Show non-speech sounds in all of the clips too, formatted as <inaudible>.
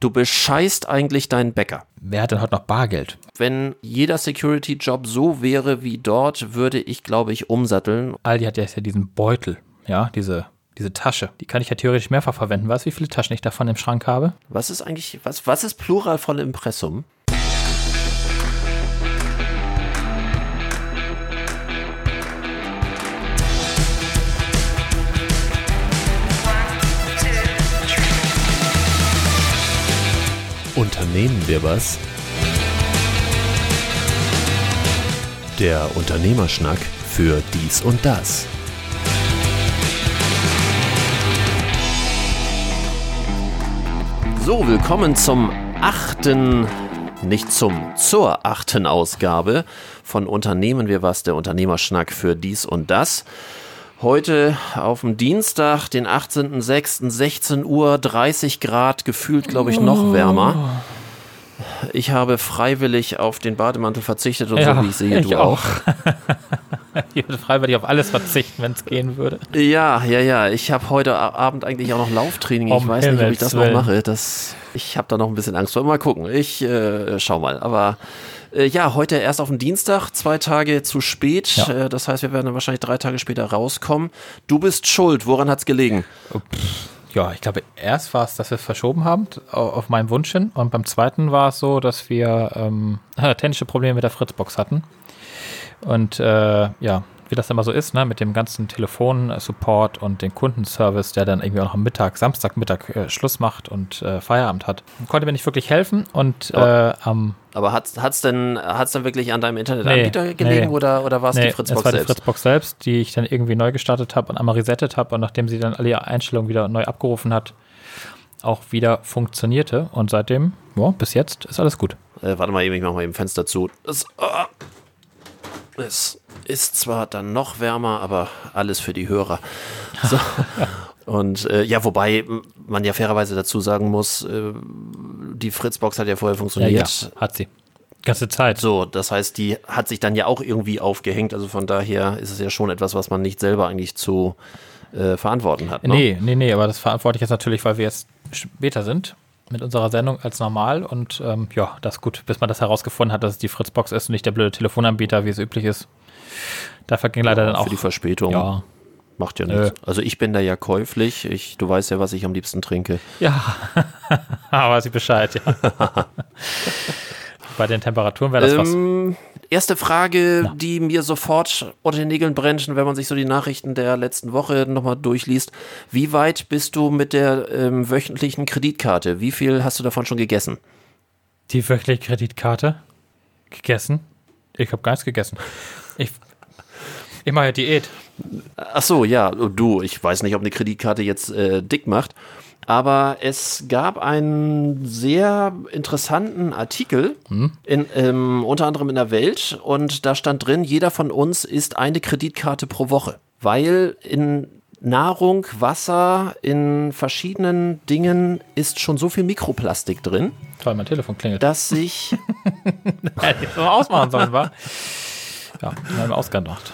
Du bescheißt eigentlich deinen Bäcker. Wer hat denn heute noch Bargeld? Wenn jeder Security-Job so wäre wie dort, würde ich, glaube ich, umsatteln. Aldi hat ja diesen Beutel, ja, diese, diese Tasche. Die kann ich ja theoretisch mehrfach verwenden. Weißt du, wie viele Taschen ich davon im Schrank habe? Was ist eigentlich, was, was ist Plural von Impressum? Unternehmen wir was? Der Unternehmerschnack für dies und das. So, willkommen zum achten, nicht zum, zur achten Ausgabe von Unternehmen wir was, der Unternehmerschnack für dies und das. Heute auf dem Dienstag, den 18.06., 16 Uhr, 30 Grad, gefühlt, glaube ich, noch wärmer. Ich habe freiwillig auf den Bademantel verzichtet und Ja, so wie ich sehe, ich du auch. <laughs> Ich würde freiwillig auf alles verzichten, wenn es gehen würde. Ja, ja, ja. Ich habe heute Abend eigentlich auch noch Lauftraining. Ich Um weiß nicht, ob ich Himmels das noch Willen. mache. Das, ich habe da noch ein bisschen Angst vor. Mal gucken. Ich äh, schau mal. Aber äh, ja, heute erst auf den Dienstag, zwei Tage zu spät. Ja. Äh, das heißt, wir werden dann wahrscheinlich drei Tage später rauskommen. Du bist schuld. Woran hat's gelegen? Ja, ich glaube, erst war es, dass wir es verschoben haben, au- auf meinen Wunsch hin. Und beim zweiten war es so, dass wir ähm, <laughs> technische Probleme mit der Fritzbox hatten. Und äh, ja, wie das immer so ist, ne, mit dem ganzen Telefonsupport und den Kundenservice, der dann irgendwie auch am Mittag, Samstagmittag äh, Schluss macht und äh, Feierabend hat, konnte mir nicht wirklich helfen. Und äh, am Aber hat's, hat's denn, hat's denn wirklich an deinem Internetanbieter Nee, gelegen nee. oder, oder war es die Nee, Fritzbox es war die selbst? Fritzbox selbst, die ich dann irgendwie neu gestartet habe und einmal resettet habe und nachdem sie dann alle ihre Einstellungen wieder neu abgerufen hat, auch wieder funktionierte. Und seitdem, ja, bis jetzt ist alles gut. Äh, warte mal eben, ich mach mal eben Fenster zu. Es, ah, es ist zwar dann noch wärmer, aber alles für die Hörer. So. <laughs> Und äh, ja, wobei m, man ja fairerweise dazu sagen muss, äh, die Fritzbox hat ja vorher funktioniert. hat sie. Ganze Zeit. So, das heißt, die hat sich dann ja auch irgendwie aufgehängt. Also von daher ist es ja schon etwas, was man nicht selber eigentlich zu äh, verantworten hat. Ne? Nee, nee, nee, aber das verantworte ich jetzt natürlich, weil wir jetzt später sind mit unserer Sendung als normal und ähm, ja, das ist gut, bis man das herausgefunden hat, dass es die Fritzbox ist und nicht der blöde Telefonanbieter, wie es üblich ist. Da verging leider dann auch. Für die Verspätung. ja, Macht ja Nö. nichts. Also ich bin da ja käuflich. Ich, du weißt ja, was ich am liebsten trinke. Ja, aber <laughs> weiß ich Bescheid, ja. <laughs> Bei den Temperaturen wäre das was. Ähm, erste Frage, die mir sofort unter den Nägeln brennt, wenn man sich so die Nachrichten der letzten Woche nochmal durchliest. Wie weit bist du mit der ähm, wöchentlichen Kreditkarte? Wie viel hast du davon schon gegessen? Die wöchentliche Kreditkarte gegessen? Ich habe gar nichts gegessen. Ich, ich mache ja Diät. Ach so, ja, du, ich weiß nicht, ob eine Kreditkarte jetzt äh, dick macht. Aber es gab einen sehr interessanten Artikel, in, ähm, unter anderem in der Welt, und da stand drin, jeder von uns isst eine Kreditkarte pro Woche, weil in Nahrung, Wasser, in verschiedenen Dingen ist schon so viel Mikroplastik drin, Toll, mein Telefon klingelt. dass sich <laughs> Hätte ich ausmachen sollen, war. Ja, wir haben ausgemacht.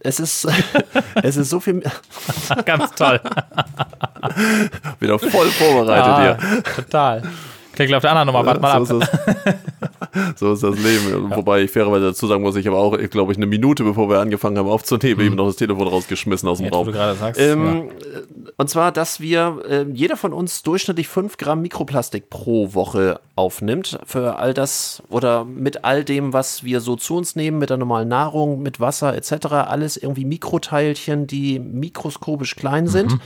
Es ist, <laughs> es ist so viel Ganz toll. wieder voll vorbereitet ja, total. Klingelt auf der anderen Nummer, warte mal ab. so, ist das, <laughs> so ist das Leben. Wobei ich fairerweise dazu sagen muss, ich habe auch, glaube ich, eine Minute, bevor wir angefangen haben aufzunehmen, eben noch das Telefon rausgeschmissen aus dem Jetzt, Raum. sagst. Ähm, Und zwar, dass wir, äh, jeder von uns durchschnittlich 5 Gramm Mikroplastik pro Woche aufnimmt. Für all das oder mit all dem, was wir so zu uns nehmen, mit der normalen Nahrung, mit Wasser etc. Alles irgendwie Mikroteilchen, die mikroskopisch klein sind.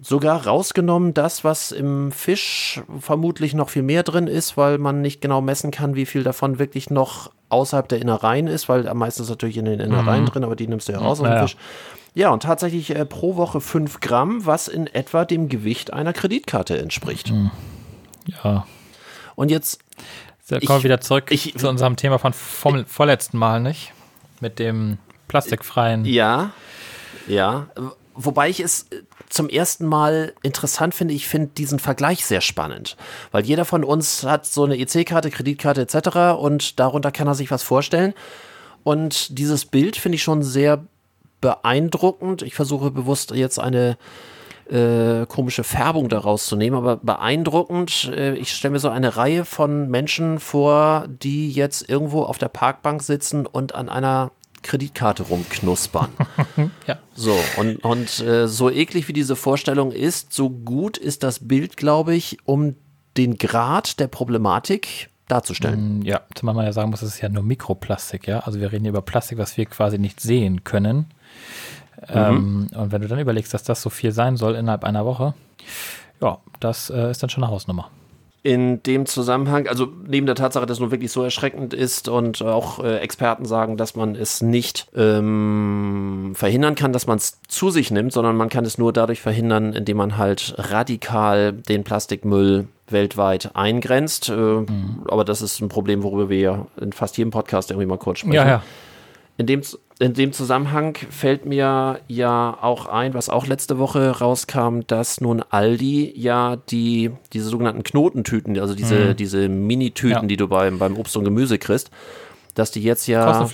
Sogar rausgenommen das, was im Fisch vermutlich noch viel mehr drin ist, weil man nicht genau messen kann, wie viel davon wirklich noch außerhalb der Innereien ist, weil am meisten ist natürlich in den Innereien drin, aber die nimmst du ja raus aus dem Ja. Fisch. Ja, und tatsächlich äh, pro Woche 5 Gramm, was in etwa dem Gewicht einer Kreditkarte entspricht. ja. Und jetzt, Da Ich- kommen wir wieder zurück ich- zu unserem Thema von vom vorletzten Mal, nicht? Mit dem plastikfreien. ja, ja, wobei ich es äh, zum ersten Mal interessant finde, ich finde diesen Vergleich sehr spannend, weil jeder von uns hat so eine EC-Karte, Kreditkarte etc. und darunter kann er sich was vorstellen. Und dieses Bild finde ich schon sehr beeindruckend. Ich versuche bewusst jetzt eine äh, komische Färbung daraus zu nehmen, aber beeindruckend. Äh, ich stelle mir so eine Reihe von Menschen vor, die jetzt irgendwo auf der Parkbank sitzen und an einer Kreditkarte rumknuspern. <laughs> ja. So, und, und äh, so eklig wie diese Vorstellung ist, so gut ist das Bild, glaube ich, um den Grad der Problematik darzustellen. Mm, ja, zumal man ja sagen muss, es ist ja nur Mikroplastik, ja. Also wir reden hier über Plastik, was wir quasi nicht sehen können. Mhm. Ähm, und wenn du dann überlegst, dass das so viel sein soll innerhalb einer Woche, ja, das äh, ist dann schon eine Hausnummer in dem Zusammenhang, also neben der Tatsache, dass es nun wirklich so erschreckend ist und auch äh, Experten sagen, dass man es nicht ähm, verhindern kann, dass man es zu sich nimmt, sondern man kann es nur dadurch verhindern, indem man halt radikal den Plastikmüll weltweit eingrenzt. Äh, mhm. Aber das ist ein Problem, worüber wir ja in fast jedem Podcast irgendwie mal kurz sprechen. Ja, ja. In dem, in dem Zusammenhang fällt mir ja auch ein, was auch letzte Woche rauskam, dass nun Aldi ja die, diese sogenannten Knotentüten, also diese, mhm. diese Minitüten, ja. die du beim, beim Obst und Gemüse kriegst, dass die jetzt ja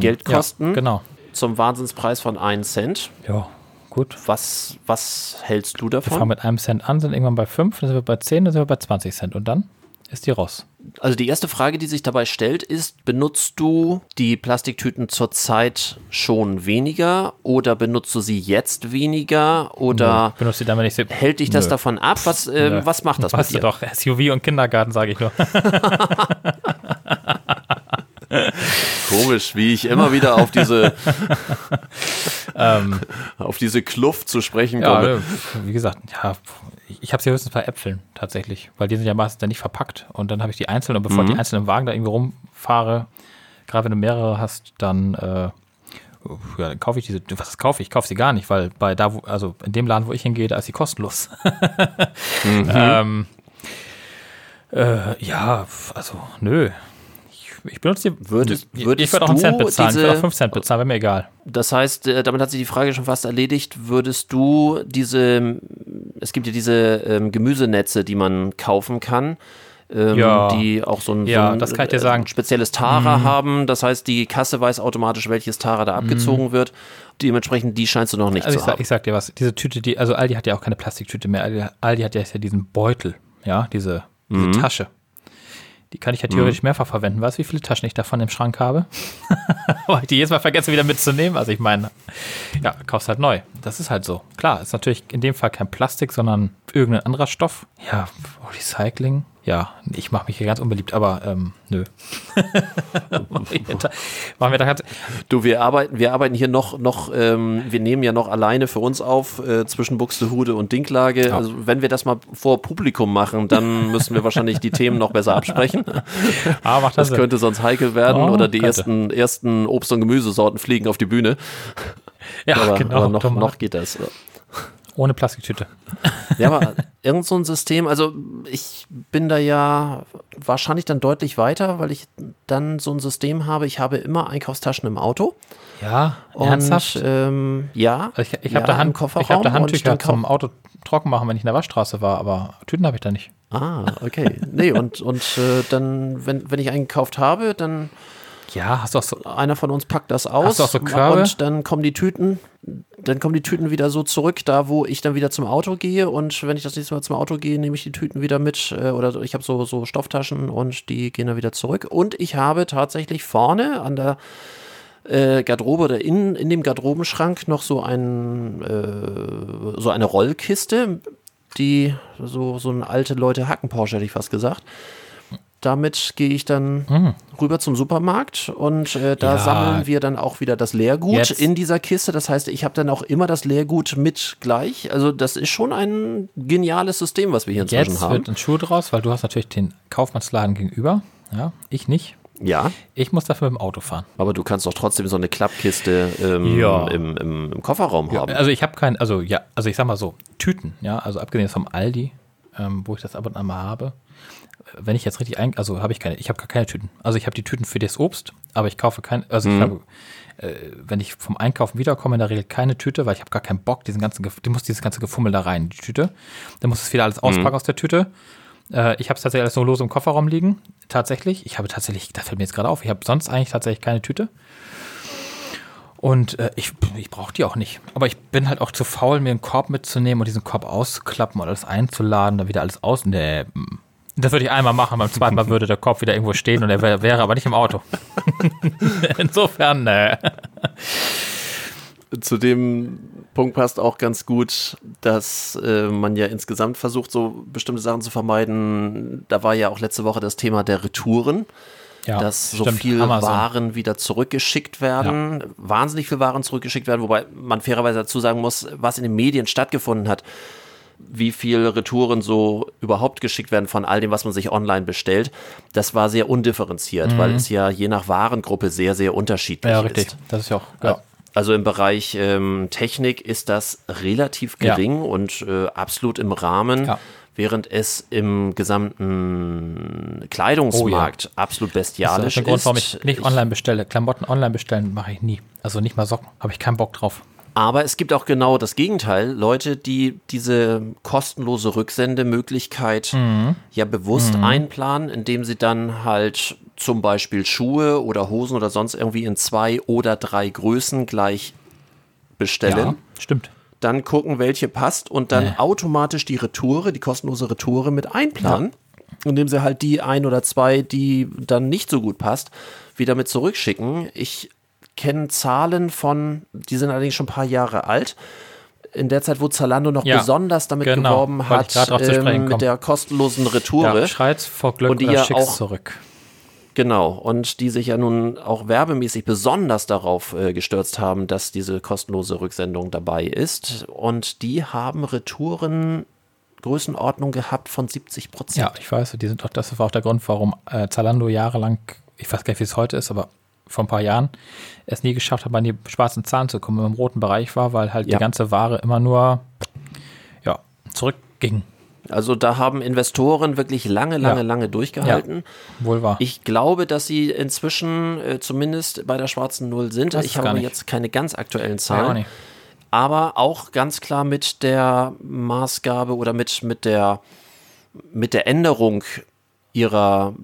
Geld kosten. Ja, genau. Zum Wahnsinnspreis von 1 Cent. Ja, gut. Was, was hältst du davon? Wir fangen mit einem Cent an, sind irgendwann bei 5, dann sind wir bei 10, dann sind wir bei 20 Cent. Und dann? Ist die Ross. Also die erste Frage, die sich dabei stellt, ist, benutzt du die Plastiktüten zurzeit schon weniger oder benutzt du sie jetzt weniger oder benutzt sie damit nicht hält dich das Nö. davon ab? Was, äh, was macht das weißt mit dir? doch, SUV und Kindergarten, sage ich nur. <laughs> <laughs> Komisch, wie ich immer wieder auf diese <laughs> ähm, auf diese Kluft zu sprechen komme. Ja, wie gesagt, ja, ich habe sie höchstens bei Äpfeln tatsächlich, weil die sind ja meistens dann nicht verpackt und dann habe ich die einzeln und bevor mhm. die einzelnen Wagen da irgendwie rumfahre, gerade wenn du mehrere hast, dann, äh, ja, kaufe ich diese, was kaufe ich? Ich kaufe sie gar nicht, weil bei da, wo, also in dem Laden, wo ich hingehe, da ist sie kostenlos. mhm. <laughs> ähm, äh, ja, also nö, ich benutze die. Würdest, würdest ich würde auch einen Cent bezahlen. Diese, ich würde auch 5 Cent bezahlen, wäre mir egal. Das heißt, äh, damit hat sich die Frage schon fast erledigt. Würdest du diese, es gibt ja diese ähm, Gemüsenetze, die man kaufen kann. Ähm, ja. die auch so ein, ja, so ein, dir sagen. Äh, spezielles Tara mhm. haben. Das heißt, die Kasse weiß automatisch, welches Tara da abgezogen mhm. wird. Dementsprechend, die scheinst du noch nicht also zu ich haben. ich sag dir was, diese Tüte, die, also Aldi hat ja auch keine Plastiktüte mehr. Aldi, Aldi hat ja diesen Beutel, ja, diese, diese mhm. Tasche. Die kann ich ja theoretisch mhm. mehrfach verwenden. Weißt du, wie viele Taschen ich davon im Schrank habe? <laughs> Weil ich die jedes Mal vergesse, wieder mitzunehmen. Also ich meine, ja, kaufst halt neu. Das ist halt so. Klar, ist natürlich in dem Fall kein Plastik, sondern irgendein anderer Stoff. Ja, Recycling ja, ich mache mich hier ganz unbeliebt, aber ähm, nö. machen wir da ganz du, wir arbeiten, wir arbeiten hier noch, noch ähm, wir nehmen ja noch alleine für uns auf äh, zwischen Buxtehude und Dinklage. Ja. Also wenn wir das mal vor Publikum machen, dann müssen wir wahrscheinlich die Themen noch besser absprechen. <laughs> Ah, macht das das könnte sonst heikel werden oh, oder die ersten, ersten Obst- und Gemüsesorten fliegen auf die Bühne. Ja, aber, genau. Aber noch, noch geht das. Ohne Plastiktüte. Ja, aber irgend so ein System, also ich bin da ja wahrscheinlich dann deutlich weiter, weil ich dann so ein System habe, ich habe immer Einkaufstaschen im Auto. Ja, und, ernsthaft? Ähm, ja. Also ich, ich habe ja, da, Hand, ich hab da Handtücher zum Auto trocken machen, wenn ich in der Waschstraße war, aber Tüten habe ich da nicht. Ah, okay. nee, und, und äh, dann, wenn, wenn ich eingekauft habe, dann ja, hast du auch so. Einer von uns packt das aus. Hast du auch so Körbe? Und dann kommen die Tüten, dann kommen die Tüten wieder so zurück, da wo ich dann wieder zum Auto gehe. Und wenn ich das nächste Mal zum Auto gehe, nehme ich die Tüten wieder mit. Äh, oder ich habe so, so Stofftaschen und die gehen dann wieder zurück. Und ich habe tatsächlich vorne an der äh, Garderobe oder in, in dem Garderobenschrank noch so, ein, äh, so eine Rollkiste, die so, so eine alte Leute Hacken Porsche, hätte ich fast gesagt damit gehe ich dann mhm. rüber zum Supermarkt und äh, da ja. sammeln wir dann auch wieder das Leergut Jetzt. in dieser Kiste. Das heißt, ich habe dann auch immer das Leergut mit gleich. Also das ist schon ein geniales System, was wir hier inzwischen Jetzt haben. Jetzt wird ein Schuh draus, weil du hast natürlich den Kaufmannsladen gegenüber. Ja, ich nicht. Ja. Ich muss dafür mit dem Auto fahren. Aber du kannst doch trotzdem so eine Klappkiste ähm, ja. im, im, im, Kofferraum ja, haben. Also ich habe kein, also ja, also ich sag mal so, Tüten, ja, also abgesehen vom Aldi, ähm, wo ich das ab und an mal habe, wenn ich jetzt richtig ein, also habe ich keine, ich habe gar keine Tüten. Also ich habe die Tüten für das Obst, aber ich kaufe kein, also mhm. ich habe, äh, wenn ich vom Einkaufen wiederkomme, in der Regel keine Tüte, weil ich habe gar keinen Bock, diesen ganzen, die muss dieses ganze Gefummel da rein, die Tüte. Dann muss es wieder alles auspacken mhm. aus der Tüte. Äh, ich habe es tatsächlich alles so lose im Kofferraum liegen. Tatsächlich. Ich habe tatsächlich, da fällt mir jetzt gerade auf, ich habe sonst eigentlich tatsächlich keine Tüte. Und äh, ich, ich brauche die auch nicht. Aber ich bin halt auch zu faul, mir einen Korb mitzunehmen und diesen Korb auszuklappen und alles einzuladen, dann wieder alles aus. Nee. Das würde ich einmal machen, beim zweiten Mal würde der Korb wieder irgendwo stehen und er wär, wäre aber nicht im Auto. <laughs> Insofern, nee. Zu dem Punkt passt auch ganz gut, dass äh, man ja insgesamt versucht, so bestimmte Sachen zu vermeiden. Da war ja auch letzte Woche das Thema der Retouren ja, dass so stimmt. viel Amazon. Waren wieder zurückgeschickt werden, ja. wahnsinnig viel Waren zurückgeschickt werden, wobei man fairerweise dazu sagen muss, was in den Medien stattgefunden hat, wie viel Retouren so überhaupt geschickt werden von all dem, was man sich online bestellt, das war sehr undifferenziert, mhm. weil es ja je nach Warengruppe sehr, sehr unterschiedlich ist. Ja, richtig. Ist. Das ist ja auch, ja. Also im Bereich ähm, Technik ist das relativ gering ja. und äh, absolut im Rahmen. Ja während es im gesamten Kleidungsmarkt oh, ja. absolut bestialisch ist. Das ist der Grund, warum ich nicht online bestelle. Klamotten online bestellen mache ich nie. Also nicht mal Socken, habe ich keinen Bock drauf. Aber es gibt auch genau das Gegenteil. Leute, die diese kostenlose Rücksendemöglichkeit mhm. ja bewusst mhm. einplanen, indem sie dann halt zum Beispiel Schuhe oder Hosen oder sonst irgendwie in zwei oder drei Größen gleich bestellen. Ja, stimmt dann gucken, welche passt und dann nee. automatisch die Retoure, die kostenlose Retoure mit einplanen, ja. indem sie halt die ein oder zwei, die dann nicht so gut passt, wieder mit zurückschicken. Ich kenne Zahlen von, die sind allerdings schon ein paar Jahre alt. In der Zeit, wo Zalando noch ja, besonders damit genau, geworben hat, ähm, mit der kostenlosen Retoure. Ja, schreit's vor Glück und die ja auch zurück. Genau, und die sich ja nun auch werbemäßig besonders darauf äh, gestürzt haben, dass diese kostenlose Rücksendung dabei ist. Und die haben Retouren Größenordnung gehabt von 70 Prozent. Ja, ich weiß, die sind auch, das war auch der Grund, warum äh, Zalando jahrelang, ich weiß gar nicht, wie es heute ist, aber vor ein paar Jahren es nie geschafft hat, an die schwarzen Zahlen zu kommen, im roten Bereich war, weil halt ja. die ganze Ware immer nur ja, zurückging. Also da haben Investoren wirklich lange, lange, ja. lange durchgehalten. Ja, wohl wahr. Ich glaube, dass sie inzwischen äh, zumindest bei der schwarzen Null sind. Das ich habe jetzt keine ganz aktuellen Zahlen. Ja, aber auch ganz klar mit der Maßgabe oder mit, mit, der, mit der Änderung ihrer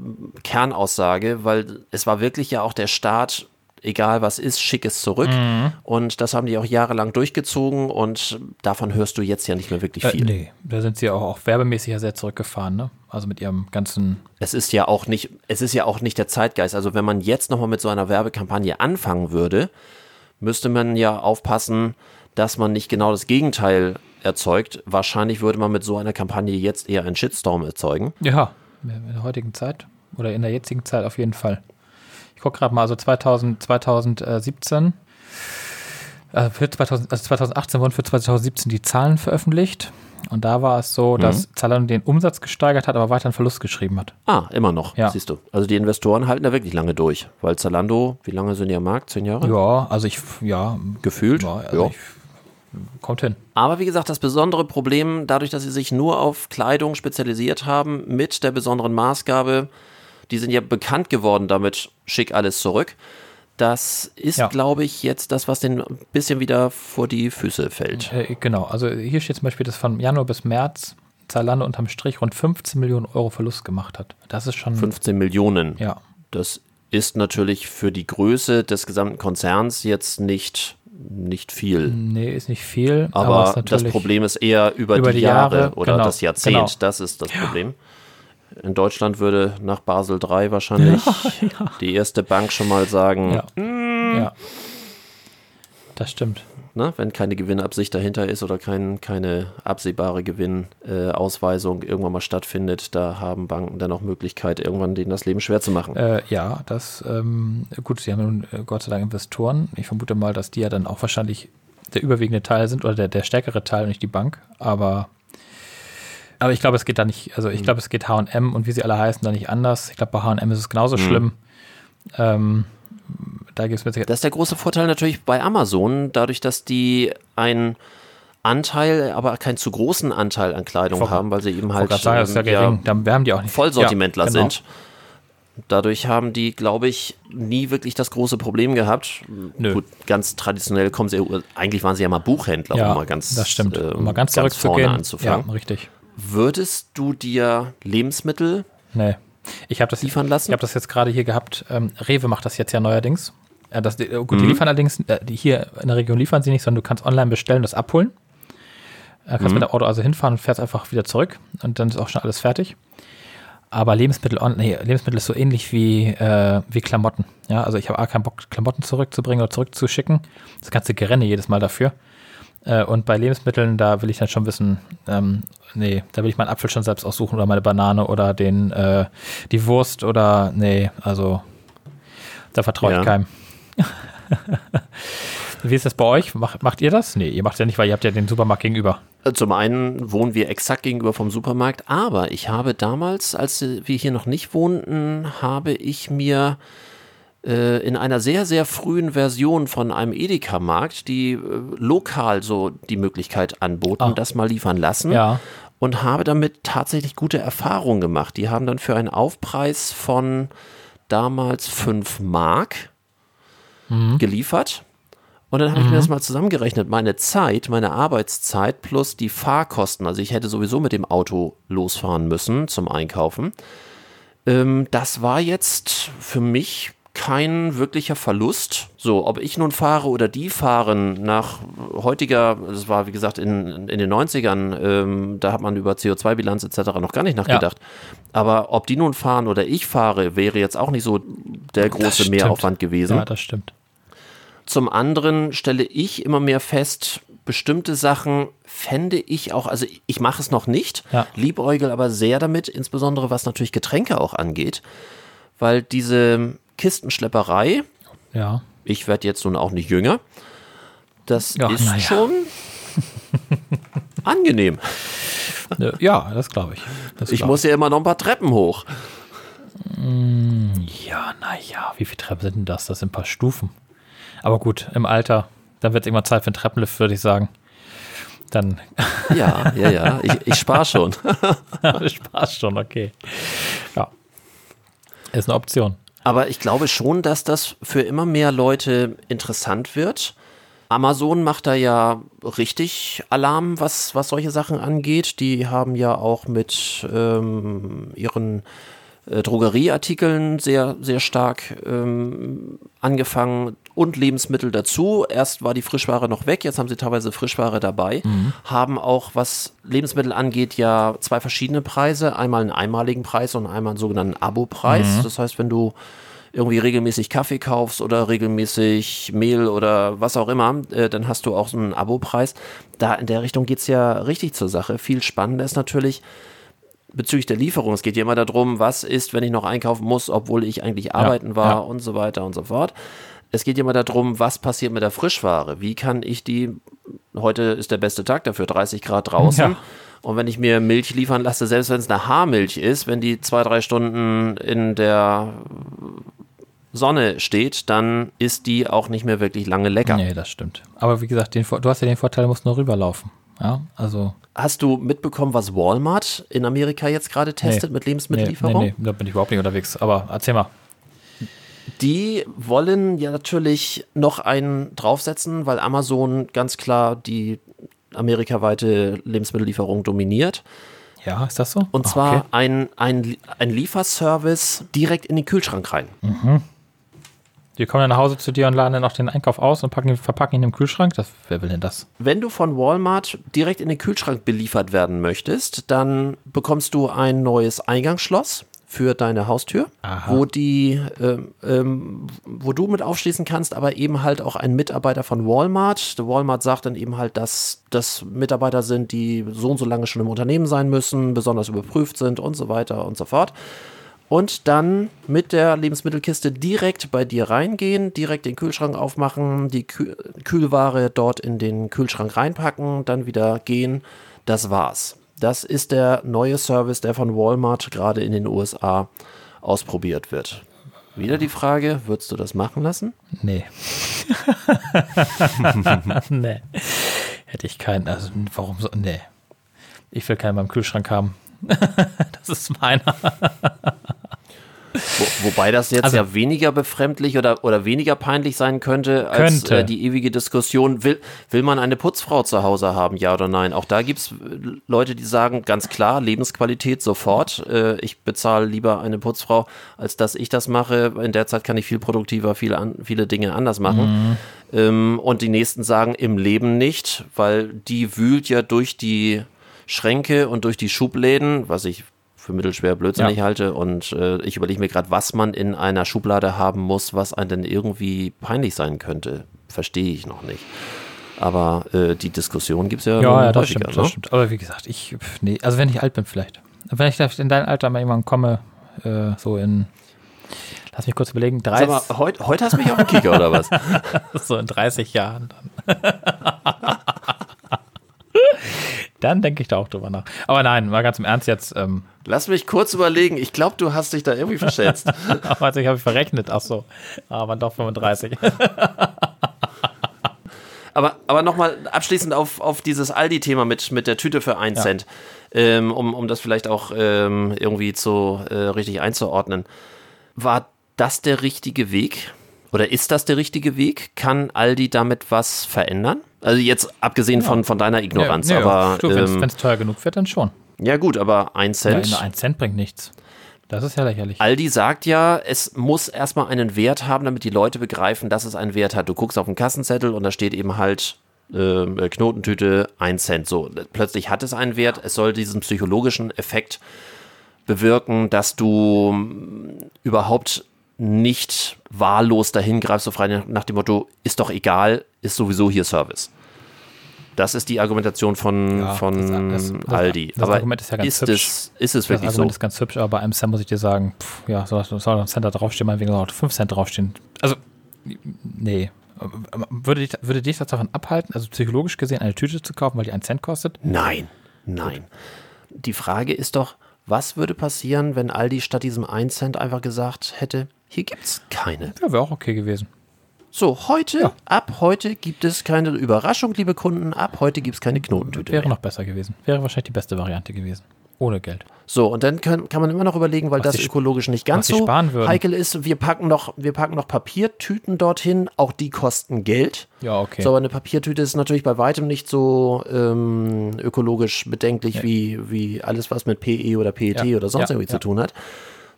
Kernaussage, weil es war wirklich ja auch der Start egal was ist, schick es zurück. Mhm. Und das haben die auch jahrelang durchgezogen und davon hörst du jetzt ja nicht mehr wirklich äh, viel. Äh, nee, da sind sie auch, auch werbemäßig ja sehr zurückgefahren, ne? Also mit ihrem ganzen. Es ist ja auch nicht, es ist ja auch nicht der Zeitgeist. Also wenn man jetzt nochmal mit so einer Werbekampagne anfangen würde, müsste man ja aufpassen, dass man nicht genau das Gegenteil erzeugt. Wahrscheinlich würde man mit so einer Kampagne jetzt eher einen Shitstorm erzeugen. Ja, in der heutigen Zeit oder in der jetzigen Zeit auf jeden Fall. Ich gucke gerade mal, also 2000, 2017, äh, für 2000, also 2018 wurden für 2017 die Zahlen veröffentlicht. Und da war es so, dass mhm. Zalando den Umsatz gesteigert hat, aber weiter einen Verlust geschrieben hat. Ah, immer noch, ja. siehst du. Also die Investoren halten da wirklich lange durch, weil Zalando, wie lange sind die am Markt? Zehn Jahre? Ja, also ich, ja. Gefühlt? Ja, also ja. Ich, kommt hin. Aber wie gesagt, das besondere Problem, dadurch, dass sie sich nur auf Kleidung spezialisiert haben, mit der besonderen Maßgabe, die sind ja bekannt geworden damit, schick alles zurück. Das ist, ja. glaube ich, jetzt das, was den ein bisschen wieder vor die Füße fällt. Äh, genau, also hier steht zum Beispiel, dass von Januar bis März Zalando unterm Strich rund 15 Millionen Euro Verlust gemacht hat. Das ist schon. 15 Millionen. Ja. Das ist natürlich für die Größe des gesamten Konzerns jetzt nicht, nicht viel. Nee, ist nicht viel. Aber, aber das Problem ist eher über, über die, die, Jahre, Jahre oder genau, das Jahrzehnt. Genau. Das ist das Problem. In Deutschland würde nach Basel III wahrscheinlich <laughs> ja, ja. die erste Bank schon mal sagen, ja. Mm, ja. Das stimmt. Ne, wenn keine Gewinnabsicht dahinter ist oder kein, keine absehbare Gewinnausweisung äh, irgendwann mal stattfindet, da haben Banken dann auch Möglichkeit, irgendwann denen das Leben schwer zu machen. Äh, ja, das, ähm, gut, sie haben nun äh, Gott sei Dank Investoren. Ich vermute mal, dass die ja dann auch wahrscheinlich der überwiegende Teil sind oder der, der stärkere Teil, nicht die Bank. Aber aber ich glaube, es geht da nicht, also ich mhm. glaube, es geht HM und wie sie alle heißen, da nicht anders. Ich glaube, bei HM ist es genauso mhm. schlimm. Ähm, da gibt's mit Das ist der große Vorteil natürlich bei Amazon, dadurch, dass die einen Anteil, aber keinen zu großen Anteil an Kleidung vor, haben, weil sie eben halt sagen, ähm, ja. Ja, wir haben die auch nicht. Vollsortimentler ja, genau. sind. Dadurch haben die, glaube ich, nie wirklich das große Problem gehabt. Nö. Gut, ganz traditionell kommen sie, eigentlich waren sie ja mal Buchhändler, ja, um mal ganz, das stimmt. Äh, um mal ganz, ganz vorne anzufangen. Ja, richtig. Würdest du dir Lebensmittel nee. Ich das, liefern lassen? Ich habe das jetzt gerade hier gehabt. Ähm, Rewe macht das jetzt ja neuerdings. Ja, das, gut, mhm. die liefern allerdings, äh, die hier in der Region liefern sie nicht, sondern du kannst online bestellen, das abholen. Du kannst mhm. mit dem Auto also hinfahren und fährst einfach wieder zurück und dann ist auch schon alles fertig. Aber Lebensmittel, nee, Lebensmittel ist so ähnlich wie, äh, wie Klamotten. Ja, also ich habe auch keinen Bock, Klamotten zurückzubringen oder zurückzuschicken. Das ganze Gerenne jedes Mal dafür. Äh, und bei Lebensmitteln, da will ich dann schon wissen, ähm, nee, da will ich meinen Apfel schon selbst aussuchen oder meine Banane oder den, äh, die Wurst oder nee, also da vertraue ich ja. keinem. <laughs> Wie ist das bei euch? Macht, macht ihr das? Nee, ihr macht ja nicht, weil ihr habt ja den Supermarkt gegenüber. Äh, zum einen wohnen wir exakt gegenüber vom Supermarkt, aber ich habe damals, als wir hier noch nicht wohnten, habe ich mir in einer sehr, sehr frühen Version von einem Edeka-Markt, die äh, lokal so die Möglichkeit anboten, ah. das mal liefern lassen. Ja. Und habe damit tatsächlich gute Erfahrungen gemacht. Die haben dann für einen Aufpreis von damals 5 Mark mhm. geliefert. Und dann habe mhm. ich mir mhm. das mal zusammengerechnet. Meine Zeit, meine Arbeitszeit plus die Fahrkosten. Also ich hätte sowieso mit dem Auto losfahren müssen zum Einkaufen. Ähm, das war jetzt für mich kein wirklicher Verlust. So, ob ich nun fahre oder die fahren nach heutiger, das war wie gesagt in, in den 90ern, ähm, da hat man über CO2-Bilanz etc. noch gar nicht nachgedacht. Ja. Aber ob die nun fahren oder ich fahre, wäre jetzt auch nicht so der große Mehraufwand gewesen. Ja, das stimmt. Zum anderen stelle ich immer mehr fest, bestimmte Sachen fände ich auch, also ich mache es noch nicht, ja. liebäugel aber sehr damit, insbesondere was natürlich Getränke auch angeht, weil diese Kistenschlepperei, ja. ich werde jetzt nun auch nicht jünger, das ja, ist ja. schon angenehm. Ja, das glaube ich. Das ich glaub muss ja immer noch ein paar Treppen hoch. Mm, ja, naja, wie viele Treppen sind denn das? Das sind ein paar Stufen. Aber gut, im Alter, dann wird es irgendwann Zeit für einen Treppenlift, würde ich sagen. Dann. Ja, ja, ja. Ich, ich spare schon. <laughs> du sparst schon, okay. Ja. Ist eine Option. Aber ich glaube schon, dass das für immer mehr Leute interessant wird. Amazon macht da ja richtig Alarm, was, was solche Sachen angeht. Die haben ja auch mit ähm, ihren äh, Drogerieartikeln sehr, sehr stark ähm, angefangen und Lebensmittel dazu. Erst war die Frischware noch weg, jetzt haben sie teilweise Frischware dabei. Mhm. Haben auch, was Lebensmittel angeht, ja zwei verschiedene Preise. Einmal einen einmaligen Preis und einmal einen sogenannten Abo-Preis. Mhm. Das heißt, wenn du irgendwie regelmäßig Kaffee kaufst oder regelmäßig Mehl oder was auch immer, äh, dann hast du auch so einen Abo-Preis. Da in der Richtung geht es ja richtig zur Sache. Viel spannender ist natürlich, bezüglich der Lieferung. Es geht ja immer darum, was ist, wenn ich noch einkaufen muss, obwohl ich eigentlich arbeiten ja, war ja. und so weiter und so fort. Es geht ja immer darum, was passiert mit der Frischware? Wie kann ich die, heute ist der beste Tag dafür, 30 Grad draußen. Ja. Und wenn ich mir Milch liefern lasse, selbst wenn es eine Haarmilch ist, wenn die zwei, drei Stunden in der Sonne steht, dann ist die auch nicht mehr wirklich lange lecker. Nee, das stimmt. Aber wie gesagt, den, du hast ja den Vorteil, du musst nur rüberlaufen. Ja, also. Hast du mitbekommen, was Walmart in Amerika jetzt gerade testet nee, mit Lebensmittellieferung? Nee, nee, da bin ich überhaupt nicht unterwegs. Aber erzähl mal. Die wollen ja natürlich noch einen draufsetzen, weil Amazon ganz klar die amerikaweite Lebensmittellieferung dominiert. Ja, ist das so? Und zwar okay. ein, ein, ein Lieferservice direkt in den Kühlschrank rein. Mhm. Die kommen dann nach Hause zu dir und laden dann auch den Einkauf aus und packen, verpacken ihn im Kühlschrank. Das, wer will denn das? Wenn du von Walmart direkt in den Kühlschrank beliefert werden möchtest, dann bekommst du ein neues Eingangsschloss für deine Haustür, Aha. wo die, ähm, ähm, wo du mit aufschließen kannst, aber eben halt auch ein Mitarbeiter von Walmart. Der Walmart sagt dann eben halt, dass das Mitarbeiter sind, die so und so lange schon im Unternehmen sein müssen, besonders überprüft sind und so weiter und so fort und dann mit der Lebensmittelkiste direkt bei dir reingehen, direkt den Kühlschrank aufmachen, die Kühl Kühlware dort in den Kühlschrank reinpacken, dann wieder gehen. Das war's. Das ist der neue Service, der von Walmart gerade in den USA ausprobiert wird. Wieder die Frage, würdest du das machen lassen? Nee. <laughs> nee. Hätte ich keinen, also warum so? Nee. Ich will keinen beim Kühlschrank haben. <laughs> das ist meiner. Wo, wobei das jetzt Also- ja weniger befremdlich oder, oder weniger peinlich sein könnte als Könnte. Äh, die ewige Diskussion, will, will man eine Putzfrau zu Hause haben, ja oder nein? Auch da gibt es Leute, die sagen, ganz klar, Lebensqualität sofort. Äh, ich bezahle lieber eine Putzfrau, als dass ich das mache. In der Zeit kann ich viel produktiver viele, an, viele Dinge anders machen. Ähm, und die nächsten sagen, im Leben nicht, weil die wühlt ja durch die Schränke und durch die Schubläden, was ich für mittelschwer blödsinnig Ja. halte. Und äh, ich überlege mir gerade, was man in einer Schublade haben muss, was einem denn irgendwie peinlich sein könnte. Verstehe ich noch nicht. Aber äh, die Diskussion gibt es ja, Ja, ja, das stimmt, ne? das stimmt. Aber wie gesagt, ich, nee, also wenn ich alt bin vielleicht. Wenn ich in dein Alter mal irgendwann komme, äh, so in, lass mich kurz überlegen, Sag 30, mal, heute, heute hast du mich auf den Kicker, oder was? <laughs> so in 30 Jahren. Dann, <laughs> <laughs> dann denke ich da auch drüber nach. Aber nein, mal ganz im Ernst jetzt, ähm, Lass mich kurz überlegen. Ich glaube, du hast dich da irgendwie verschätzt. <laughs> also ich habe verrechnet, ach so, aber doch 35. <laughs> Aber, aber nochmal abschließend auf, auf dieses Aldi-Thema mit, mit der Tüte für 1 Cent, ähm, um, um das vielleicht auch ähm, irgendwie zu, äh, richtig einzuordnen. War das der richtige Weg? Oder ist das der richtige Weg? Kann Aldi damit was verändern? Also jetzt abgesehen von, von deiner Ignoranz, Ja, ja, aber wenn ähm, es teuer genug wird, dann schon. ja gut, aber 1 Ja, Cent. nur ein Cent bringt nichts. Das ist ja lächerlich. Aldi sagt ja, es muss erstmal einen Wert haben, damit die Leute begreifen, dass es einen Wert hat. Du guckst auf den Kassenzettel und da steht eben halt äh, Knotentüte 1 Cent. So, plötzlich hat es einen Wert. Es soll diesen psychologischen Effekt bewirken, dass du mm, überhaupt nicht wahllos dahin greifst, so frei nach- dem Motto, ist doch egal, ist sowieso hier Service. Das ist die Argumentation von, Ja, von das- das- das- Aldi. das Aber Argument ist ja ganz ist, hübsch. es, ist es Das wirklich Argument so? ist ganz hübsch, aber bei einem Cent muss ich dir sagen, pff, ja, soll, soll ein Cent da draufstehen, meinetwegen soll auch 5 Cent draufstehen. Also, nee. Würde dich, würde dich das davon abhalten, also psychologisch gesehen, eine Tüte zu kaufen, weil die einen Cent kostet? Nein, nein. Die Frage ist doch, was würde passieren, wenn Aldi statt diesem 1 Cent einfach gesagt hätte, hier gibt's keine. Ja, wäre auch okay gewesen. So, heute, ab heute gibt es keine Überraschung, liebe Kunden, ab heute gibt es keine Knotentüte Wäre mehr. noch besser gewesen. Wäre wahrscheinlich die beste Variante gewesen. Ohne Geld. So, und dann kann, kann man immer noch überlegen, weil Was das ökologisch nicht ganz so heikel ist. Wir packen, noch, wir packen noch Papiertüten dorthin, auch die kosten Geld. Ja, okay. So, aber eine Papiertüte ist natürlich bei weitem nicht so ähm, ökologisch bedenklich wie, wie alles, was mit PE oder PET Ja. oder sonst Ja, irgendwie ja. zu tun hat.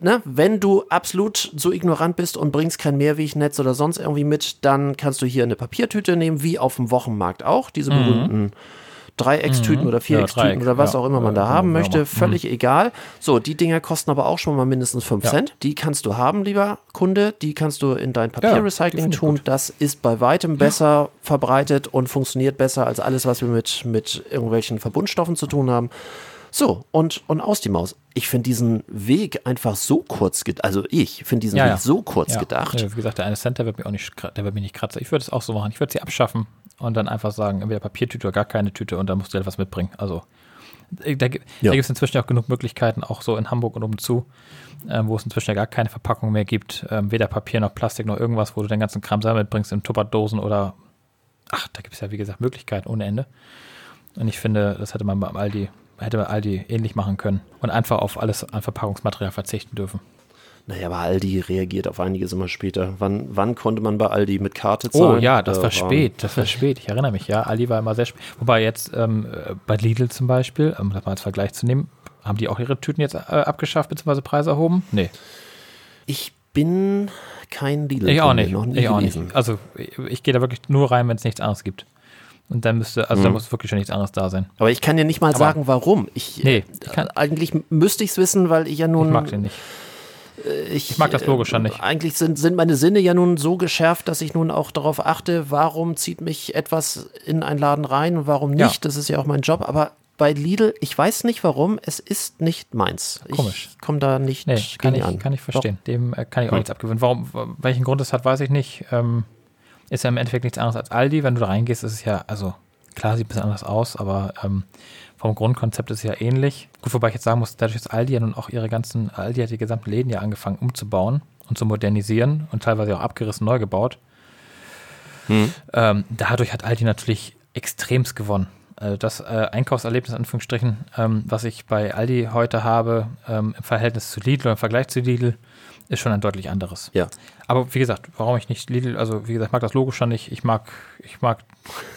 Ne? Wenn du absolut so ignorant bist und bringst kein Mehrwegnetz oder sonst irgendwie mit, dann kannst du hier eine Papiertüte nehmen, wie auf dem Wochenmarkt auch, diese berühmten Dreieckstüten oder Viereckstüten Mhm. Dreieck, oder was ja. auch immer man Ja, da haben ja, möchte, ja. völlig egal. So, die Dinger kosten aber auch schon mal mindestens 5 Ja. Cent. Die kannst du haben, lieber Kunde. Die kannst du in dein Papierrecycling tun. Das ist bei weitem besser verbreitet und funktioniert besser als alles, was wir mit, mit irgendwelchen Verbundstoffen zu tun haben. So, und, und aus die Maus. Ich finde diesen Weg einfach so kurz gedacht. Also ich finde diesen Ja, Weg ja. so kurz ja. gedacht. Wie gesagt, der eine Cent, der wird mir auch nicht, der wird mich nicht kratzen. Ich würde es auch so machen. Ich würde sie abschaffen und dann einfach sagen, entweder Papiertüte oder gar keine Tüte und dann musst du etwas mitbringen. Also äh, da, Ja. da gibt es inzwischen auch genug Möglichkeiten, auch so in Hamburg und umzu, ähm, wo es inzwischen ja gar keine Verpackung mehr gibt. Ähm, weder Papier noch Plastik noch irgendwas, wo du den ganzen Kram selber mitbringst in Tupperdosen oder ach, da gibt es ja wie gesagt Möglichkeiten ohne Ende. Und ich finde, das hätte man beim Aldi, hätte man Aldi ähnlich machen können und einfach auf alles an Verpackungsmaterial verzichten dürfen. Naja, aber Aldi reagiert auf einiges immer später. Wann, wann konnte man bei Aldi mit Karte Oh zahlen? ja, das Da war spät, das war spät, ich erinnere mich, ja. Ali war immer sehr spät. Wobei jetzt ähm, äh, bei Lidl zum Beispiel, um das mal als Vergleich zu nehmen, haben die auch ihre Tüten jetzt äh, abgeschafft bzw. Preise erhoben? Nee, Ich bin kein lidl ich auch nicht. Ich auch nicht. Also ich, ich gehe da wirklich nur rein, wenn es nichts anderes gibt. Und dann müsste, also Mhm. da muss wirklich schon nichts anderes da sein. Aber ich kann dir nicht mal Aber- sagen, warum. Ich, Nee, äh, ich kann- eigentlich müsste ich es wissen, weil ich ja nun. Ich mag den nicht. Ich, ich mag das Logo schon äh, nicht. Eigentlich sind, sind meine Sinne ja nun so geschärft, dass ich nun auch darauf achte, warum zieht mich etwas in einen Laden rein und warum Ja. nicht. Das ist ja auch mein Job. Aber bei Lidl, ich weiß nicht warum, es ist nicht meins. Komisch. Ich komme da nicht Nee, kann ich, an. kann ich verstehen. Dem äh, kann ich auch nichts abgewöhnen. Warum, welchen Grund es hat, weiß ich nicht. Ähm, ist ja im Endeffekt nichts anderes als Aldi. Wenn du da reingehst, ist es ja, also klar, sieht ein bisschen anders aus, aber ähm, vom Grundkonzept ist es ja ähnlich. Gut, wobei ich jetzt sagen muss, dadurch, dass Aldi ja nun auch ihre ganzen, Aldi hat die gesamten Läden ja angefangen umzubauen und zu modernisieren und teilweise auch abgerissen, neu gebaut. Ähm, dadurch hat Aldi natürlich extremst gewonnen. Also das äh, Einkaufserlebnis, in Anführungsstrichen, ähm, was ich bei Aldi heute habe, ähm, im Verhältnis zu Lidl oder im Vergleich zu Lidl, ist schon ein deutlich anderes. Ja. Aber wie gesagt, warum ich nicht Lidl, also wie gesagt, ich mag das Logo schon nicht. Ich mag, ich mag,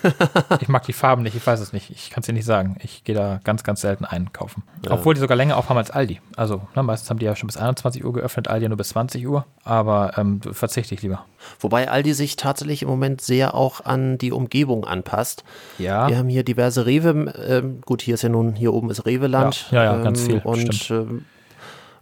<laughs> ich mag die Farben nicht. Ich weiß es nicht. Ich kann es dir nicht sagen. Ich gehe da ganz, ganz selten einkaufen. Ja. Obwohl die sogar länger aufhaben als Aldi. Also ne, meistens haben die ja schon bis 21 Uhr geöffnet, Aldi ja nur bis 20 Uhr. Aber ähm, verzichte ich lieber. Wobei Aldi sich tatsächlich im Moment sehr auch an die Umgebung anpasst. Ja. Wir haben hier diverse Rewe. Ähm, gut, hier ist ja nun, hier oben ist Rewe-Land. Ja, ja, ja, ganz viel, Und, stimmt.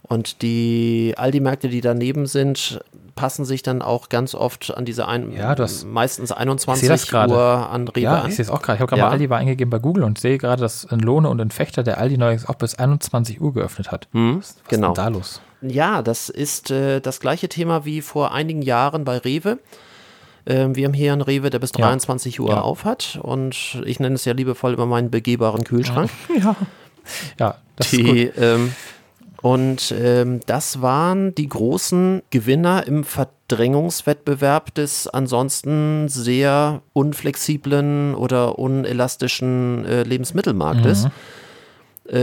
Und die Aldi-Märkte, die daneben sind, passen sich dann auch ganz oft an diese ein, Ja, du hast- meistens Ich sehe das 21 gerade. Uhr an Rewe Ja, an. ich sehe es auch gerade. Ich habe gerade Ja. mal Aldi war eingegeben bei Google und sehe gerade, dass in Lohne und in Fechter der Aldi neuerdings auch bis 21 Uhr geöffnet hat. Hm, Was genau. ist denn da los? Ja, das ist äh, das gleiche Thema wie vor einigen Jahren bei Rewe. Ähm, wir haben hier einen Rewe, der bis Ja. 23 Uhr Ja. auf hat und ich nenne es ja liebevoll immer meinen begehbaren Kühlschrank. <laughs> Ja. Ja, das ist gut. Die, ähm, und ähm, das waren die großen Gewinner im Verdrängungswettbewerb des ansonsten sehr unflexiblen oder unelastischen äh, Lebensmittelmarktes. Äh,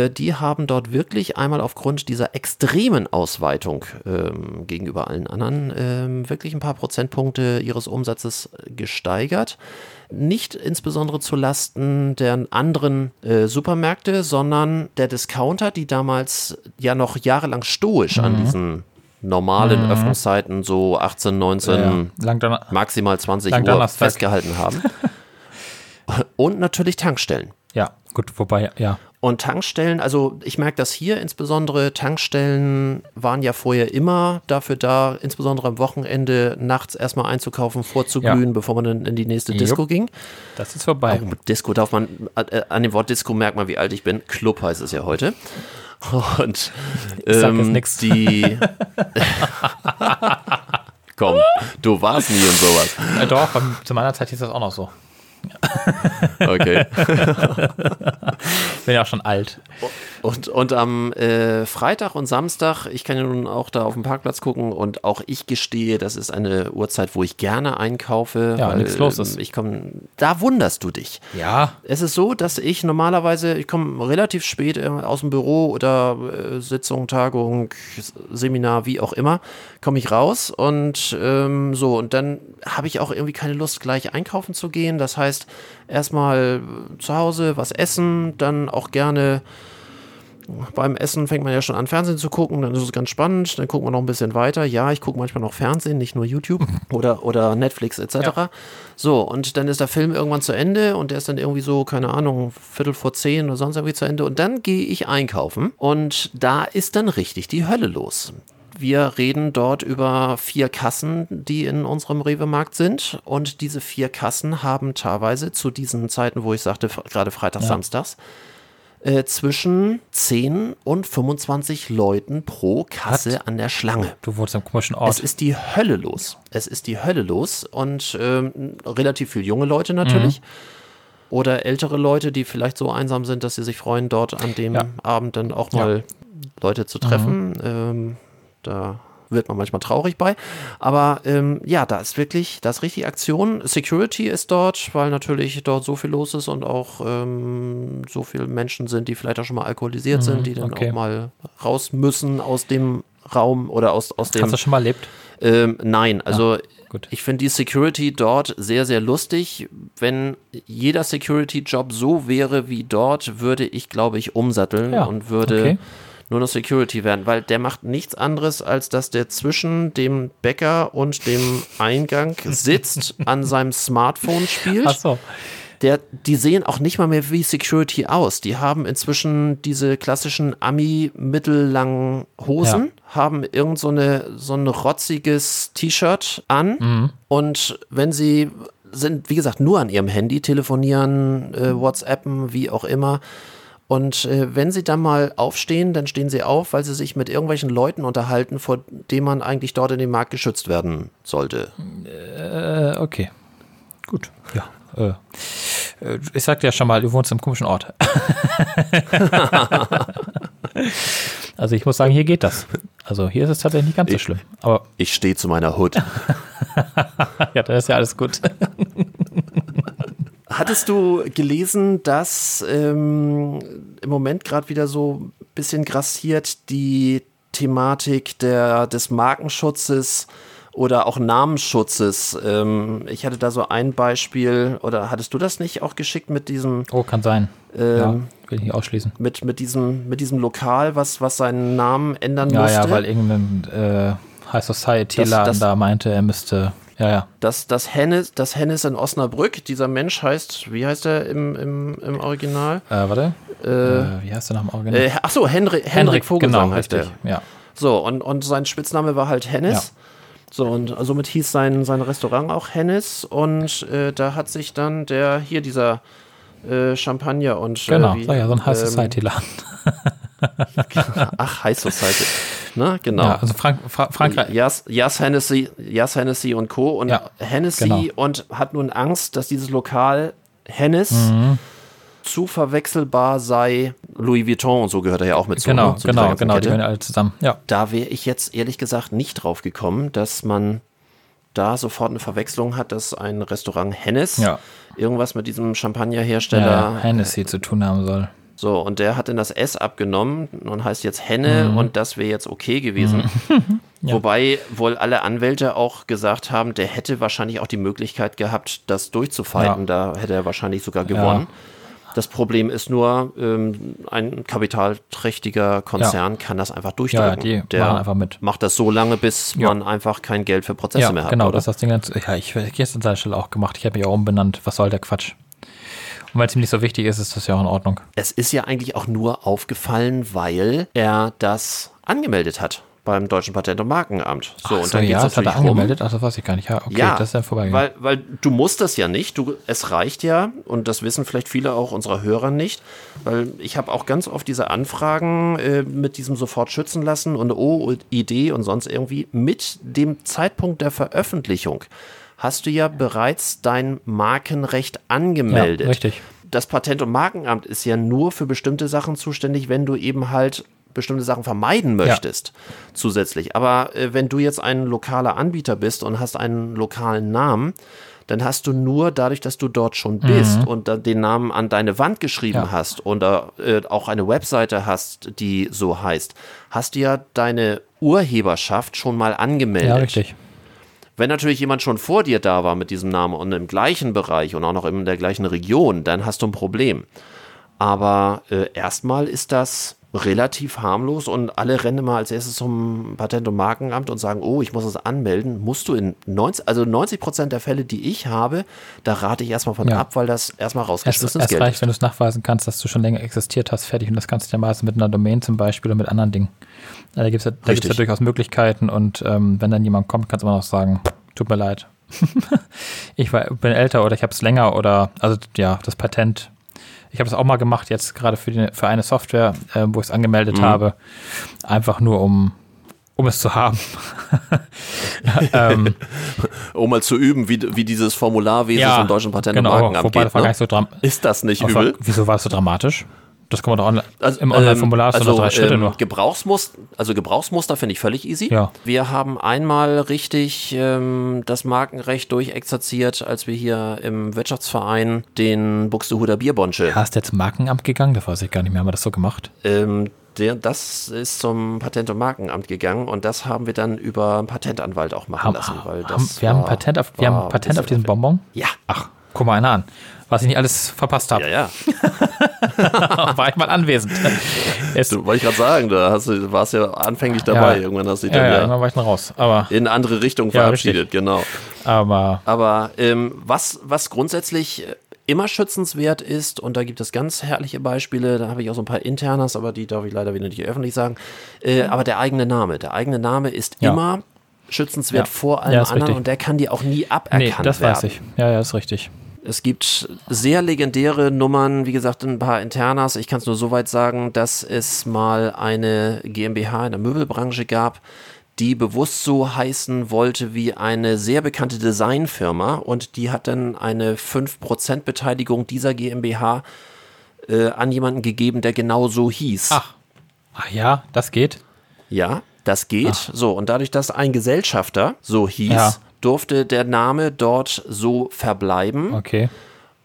die haben dort wirklich einmal aufgrund dieser extremen Ausweitung ähm, gegenüber allen anderen ähm, wirklich ein paar Prozentpunkte ihres Umsatzes gesteigert. Nicht insbesondere zu Lasten der anderen äh, Supermärkte, sondern der Discounter, die damals ja noch jahrelang stoisch an diesen normalen Öffnungszeiten so 18, 19, Ja, maximal 20 Lang Uhr festgehalten haben. <laughs> Und natürlich Tankstellen. ja, gut, wobei, ja. Und Tankstellen, also ich merke das hier insbesondere, Tankstellen waren ja vorher immer dafür da, insbesondere am Wochenende nachts erstmal einzukaufen, vorzuglühen, bevor man dann in die nächste Jupp. Disco ging. Das ist vorbei. Oh, Disco darf man, äh, an dem Wort Disco merkt man, wie alt ich bin. Club heißt es ja heute. Und ähm, die. <laughs> Komm, du warst nie und sowas. Äh, doch, zu meiner Zeit hieß das auch noch so. Okay. Ich <laughs> bin ja auch schon alt. Und, und am äh, Freitag und Samstag, ich kann ja nun auch da auf dem Parkplatz gucken und auch ich gestehe, das ist eine Uhrzeit, wo ich gerne einkaufe. Ja, weil, nichts los ist. ähm, Ich komme, da wunderst du dich. Ja, Es ist so, dass ich normalerweise, ich komme relativ spät äh, aus dem Büro oder äh, Sitzung, Tagung, Seminar, wie auch immer, komme ich raus und ähm, so und dann habe ich auch irgendwie keine Lust, gleich einkaufen zu gehen. Das heißt, erstmal äh, zu Hause was essen, dann auch gerne beim Essen fängt man ja schon an, Fernsehen zu gucken, dann ist es ganz spannend, dann guckt man noch ein bisschen weiter. Ja, ich gucke manchmal noch Fernsehen, nicht nur YouTube oder, oder Netflix etc. Ja. So, und dann ist der Film irgendwann zu Ende und der ist dann irgendwie so, keine Ahnung, Viertel vor zehn oder sonst irgendwie zu Ende. Und dann gehe ich einkaufen und da ist dann richtig die Hölle los. Wir reden dort über vier Kassen, die in unserem Rewe-Markt sind. Und diese vier Kassen haben teilweise zu diesen Zeiten, wo ich sagte, gerade Freitags, Samstags, äh, zwischen 10 und 25 Leuten pro Kasse an der Schlange. du wurdest am komischen Es Ort. ist die Hölle los. Es ist die Hölle los und ähm, relativ viel junge Leute natürlich. Oder ältere Leute, die vielleicht so einsam sind, dass sie sich freuen, dort an dem Ja. Abend dann auch Ja. mal Leute zu treffen. Ähm, da wird man manchmal traurig bei. Aber ähm, ja, da ist wirklich, da ist richtig Aktion. Security ist dort, weil natürlich dort so viel los ist und auch ähm, so viele Menschen sind, die vielleicht auch schon mal alkoholisiert sind, die dann okay. auch mal raus müssen aus dem Raum oder aus, aus dem Hast du schon mal erlebt? ähm, nein, also gut. ich finde die Security dort sehr, sehr lustig. Wenn jeder Security-Job so wäre wie dort, würde ich, glaube ich, umsatteln Ja, und würde okay. Nur noch Security werden, weil der macht nichts anderes, als dass der zwischen dem Bäcker und dem Eingang sitzt, <laughs> an seinem Smartphone spielt. Ach so. Der, die sehen auch nicht mal mehr wie Security aus. Die haben inzwischen diese klassischen Ami-mittellangen Hosen, haben irgend so, eine, so ein rotziges T-Shirt an und wenn sie sind, wie gesagt, nur an ihrem Handy, telefonieren, äh, WhatsAppen, wie auch immer. Und äh, wenn sie dann mal aufstehen, dann stehen sie auf, weil sie sich mit irgendwelchen Leuten unterhalten, vor denen man eigentlich dort in dem Markt geschützt werden sollte. Äh, okay. Gut. Ja. Äh, äh, ich sagte ja schon mal, du wohnst im komischen Ort. <laughs> also ich muss sagen, hier geht das. Also hier ist es tatsächlich nicht ganz so Ich- schlimm. Aber Ich stehe zu meiner Hut. <laughs> ja, dann ist ja alles gut. Hattest du gelesen, dass ähm, im Moment gerade wieder so ein bisschen grassiert die Thematik der, des Markenschutzes oder auch Namensschutzes. Ähm, ich hatte da so ein Beispiel, oder hattest du das nicht auch geschickt mit diesem? Oh, kann sein. Ähm, ja, will ich nicht ausschließen. Mit, mit, diesem, mit diesem Lokal, was, was seinen Namen ändern Ja, musste. ja, weil irgendein äh, High Society-Laden da meinte, er müsste. Ja, ja. Das, das, Hennes, das Hennes in Osnabrück, dieser Mensch heißt, wie heißt er im, im, im Original? Äh, warte. Äh, wie heißt der nach dem Original? Äh, achso, Henrik, Henrik Vogelsang genau, heißt richtig. er. Ja. So, und, und sein Spitzname war halt Hennes. So, und somit hieß sein, sein Restaurant auch Hennes. Und äh, da hat sich dann der, hier dieser äh, Champagner und. Genau, äh, wie, sag ja, so ein High ähm, Society-Laden. <laughs> Ach, High Society. Ne, genau. Ja, also Frank Fra Frankreich. Jas, Jas Hennessy, Jas Hennessy und Co. Und Ja, Hennessy genau. und hat nun Angst, dass dieses Lokal Hennes Mhm. zu verwechselbar sei. Louis Vuitton und so gehört er ja auch mit zu. Genau, ne, zu genau, genau, die Kette. gehören alle zusammen. Ja. Da wäre ich jetzt ehrlich gesagt nicht drauf gekommen, dass man da sofort eine Verwechslung hat, dass ein Restaurant Hennes Ja. irgendwas mit diesem Champagnerhersteller ja, Hennessy zu tun haben soll. So, und der hat dann das S abgenommen und heißt jetzt Henne Mhm. und das wäre jetzt okay gewesen. <laughs> Wobei wohl alle Anwälte auch gesagt haben, der hätte wahrscheinlich auch die Möglichkeit gehabt, das durchzufighten. Da hätte er wahrscheinlich sogar gewonnen. Das Problem ist nur, ähm, ein kapitalträchtiger Konzern kann das einfach durchdrücken. Ja, die der machen einfach mit. macht das so lange, bis Ja. man einfach kein Geld für Prozesse Ja, mehr hat. genau, oder? das ist das Ding. Ja, ich hätte es an seiner Stelle auch gemacht. Ich habe mich auch umbenannt. Was soll der Quatsch? Und weil es ihm nicht so wichtig ist, ist das ja auch in Ordnung. Es ist ja eigentlich auch nur aufgefallen, weil er das angemeldet hat beim Deutschen Patent- und Markenamt. So, Ach und dann ja, geht's das hat er rum. angemeldet. Das weiß ich gar nicht. Ja, okay, ja, das ist ja vorbeigegangen. weil, weil du musst das ja nicht. Du, es reicht ja, und das wissen vielleicht viele auch unserer Hörer nicht, weil ich habe auch ganz oft diese Anfragen äh, mit diesem sofort schützen lassen und OID und sonst irgendwie. Mit dem Zeitpunkt der Veröffentlichung hast du ja bereits dein Markenrecht angemeldet. Ja, richtig. Das Patent- und Markenamt ist ja nur für bestimmte Sachen zuständig, wenn du eben halt bestimmte Sachen vermeiden möchtest zusätzlich. Aber äh, wenn du jetzt ein lokaler Anbieter bist und hast einen lokalen Namen, dann hast du nur dadurch, dass du dort schon bist und da den Namen an deine Wand geschrieben Mhm. Ja. hast und äh, auch eine Webseite hast, die so heißt, hast du ja deine Urheberschaft schon mal angemeldet. ja, richtig. Wenn natürlich jemand schon vor dir da war mit diesem Namen und im gleichen Bereich und auch noch in der gleichen Region, dann hast du ein Problem. Aber äh, erstmal ist das relativ harmlos und alle rennen mal als erstes zum Patent- und Markenamt und sagen, oh, ich muss es anmelden. Musst du in 90, also 90 Prozent der Fälle, die ich habe, da rate ich erstmal von Ja. ab, weil das erstmal Es, rausgeschmissenes es Geld reicht, ist. wenn du es nachweisen kannst, dass du schon länger existiert hast, fertig. Und das kannst du ja meistens mit einer Domain zum Beispiel oder mit anderen Dingen. Ja, Da gibt es ja, da gibt's ja durchaus Möglichkeiten. Und ähm, wenn dann jemand kommt, kannst du immer noch sagen, tut mir leid. <laughs> ich war, bin älter oder ich habe es länger oder, also ja, das Patent. Ich habe es auch mal gemacht, jetzt gerade für, die, für eine Software, äh, wo ich es angemeldet Mhm. habe. Einfach nur, um, um es zu haben. <laughs> ähm, Um mal zu üben, wie, wie dieses Formularwesen ja, vom Deutschen Patent- genau, und Markenamt wobei geht. das war gar Ne? so dram Ist das nicht übel? Wieso war es so dramatisch? Das kann man doch online, Also, im Online-Formular ähm, noch drei Schritte ähm, nur. Gebrauchsmuster, also Gebrauchsmuster finde ich völlig easy. Ja. Wir haben einmal richtig ähm, das Markenrecht durchexerziert, als wir hier im Wirtschaftsverein den Buxtehuder Bierbonsche. Hast du jetzt zum Markenamt gegangen? Das weiß ich gar nicht mehr. Haben wir das so gemacht? Ähm, der, das ist zum Patent- und Markenamt gegangen und das haben wir dann über einen Patentanwalt auch machen Haben, lassen. Weil haben, wir haben war- Patent auf, wir haben Patent auf diesen Bonbon? Ja, Ach, guck mal einer an. Was ich nicht alles verpasst habe. ja, ja. <laughs> War ich mal anwesend. Es, Du, wollte ich gerade sagen, da hast du, warst ja anfänglich dabei. Ja. Irgendwann hast du dich ja, dann ja, irgendwann war ich dann raus. Aber, in andere Richtung verabschiedet, genau. aber Aber ähm, was, was grundsätzlich äh, immer schützenswert ist, und da gibt es ganz herrliche Beispiele, da habe ich auch so ein paar Internas, aber die darf ich leider wieder nicht öffentlich sagen, äh, aber der eigene Name. Der eigene Name ist immer schützenswert vor allem anderen richtig. und der kann dir auch nie aberkannt nee, das werden. weiß ich. Ja, ja, ist richtig. Es gibt sehr legendäre Nummern, wie gesagt, ein paar Internas. Ich kann es nur so weit sagen, dass es mal eine GmbH in der Möbelbranche gab, die bewusst so heißen wollte wie eine sehr bekannte Designfirma und die hat dann eine 5% Beteiligung dieser GmbH äh, an jemanden gegeben, der genau so hieß. Ach. Ach ja, das geht. Ja, das geht. So, und dadurch, dass ein Gesellschafter so hieß, Ja. Durfte der Name dort so verbleiben. Okay.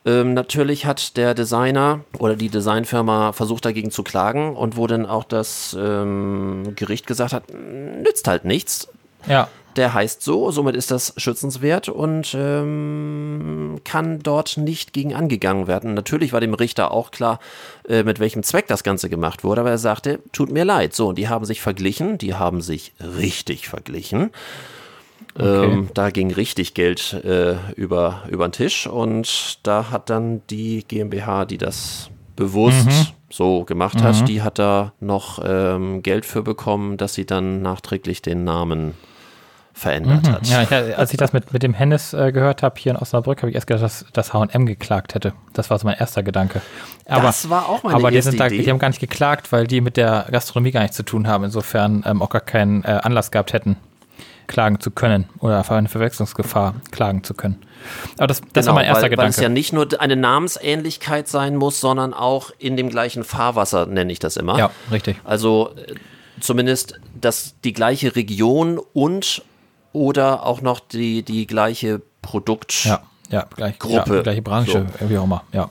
Ähm, natürlich hat der Designer oder die Designfirma versucht dagegen zu klagen und wo dann auch das ähm, Gericht gesagt hat, nützt halt nichts. Ja. Der heißt so, somit ist das schützenswert und ähm, kann dort nicht gegen angegangen werden. Natürlich war dem Richter auch klar, äh, mit welchem Zweck das Ganze gemacht wurde, aber er sagte, tut mir leid. So, und die haben sich verglichen, die haben sich richtig verglichen. Okay. Ähm, da ging richtig Geld äh, über, über den Tisch und da hat dann die GmbH, die das bewusst Mhm. so gemacht hat, die hat da noch ähm, Geld für bekommen, dass sie dann nachträglich den Namen verändert hat. Mhm. Ja, ich, als ich das mit, mit dem Hennis äh, gehört habe hier in Osnabrück, habe ich erst gedacht, dass das H&M geklagt hätte. Das war so mein erster Gedanke. Aber, das war auch meine aber die, erste sind da, Idee. die haben gar nicht geklagt, weil die mit der Gastronomie gar nichts zu tun haben. Insofern ähm, auch gar keinen äh, Anlass gehabt hätten, klagen zu können oder auf eine Verwechslungsgefahr klagen zu können. Aber das, das war mein erster Genau, weil, weil es Gedanke. ja nicht nur eine Namensähnlichkeit sein muss, sondern auch in dem gleichen Fahrwasser, nenne ich das immer. ja, richtig. Also äh, zumindest dass die gleiche Region und oder auch noch die, die gleiche Produkt. Ja, ja, gleich, Gruppe. Ja, gleiche Branche, wie auch immer. Ja.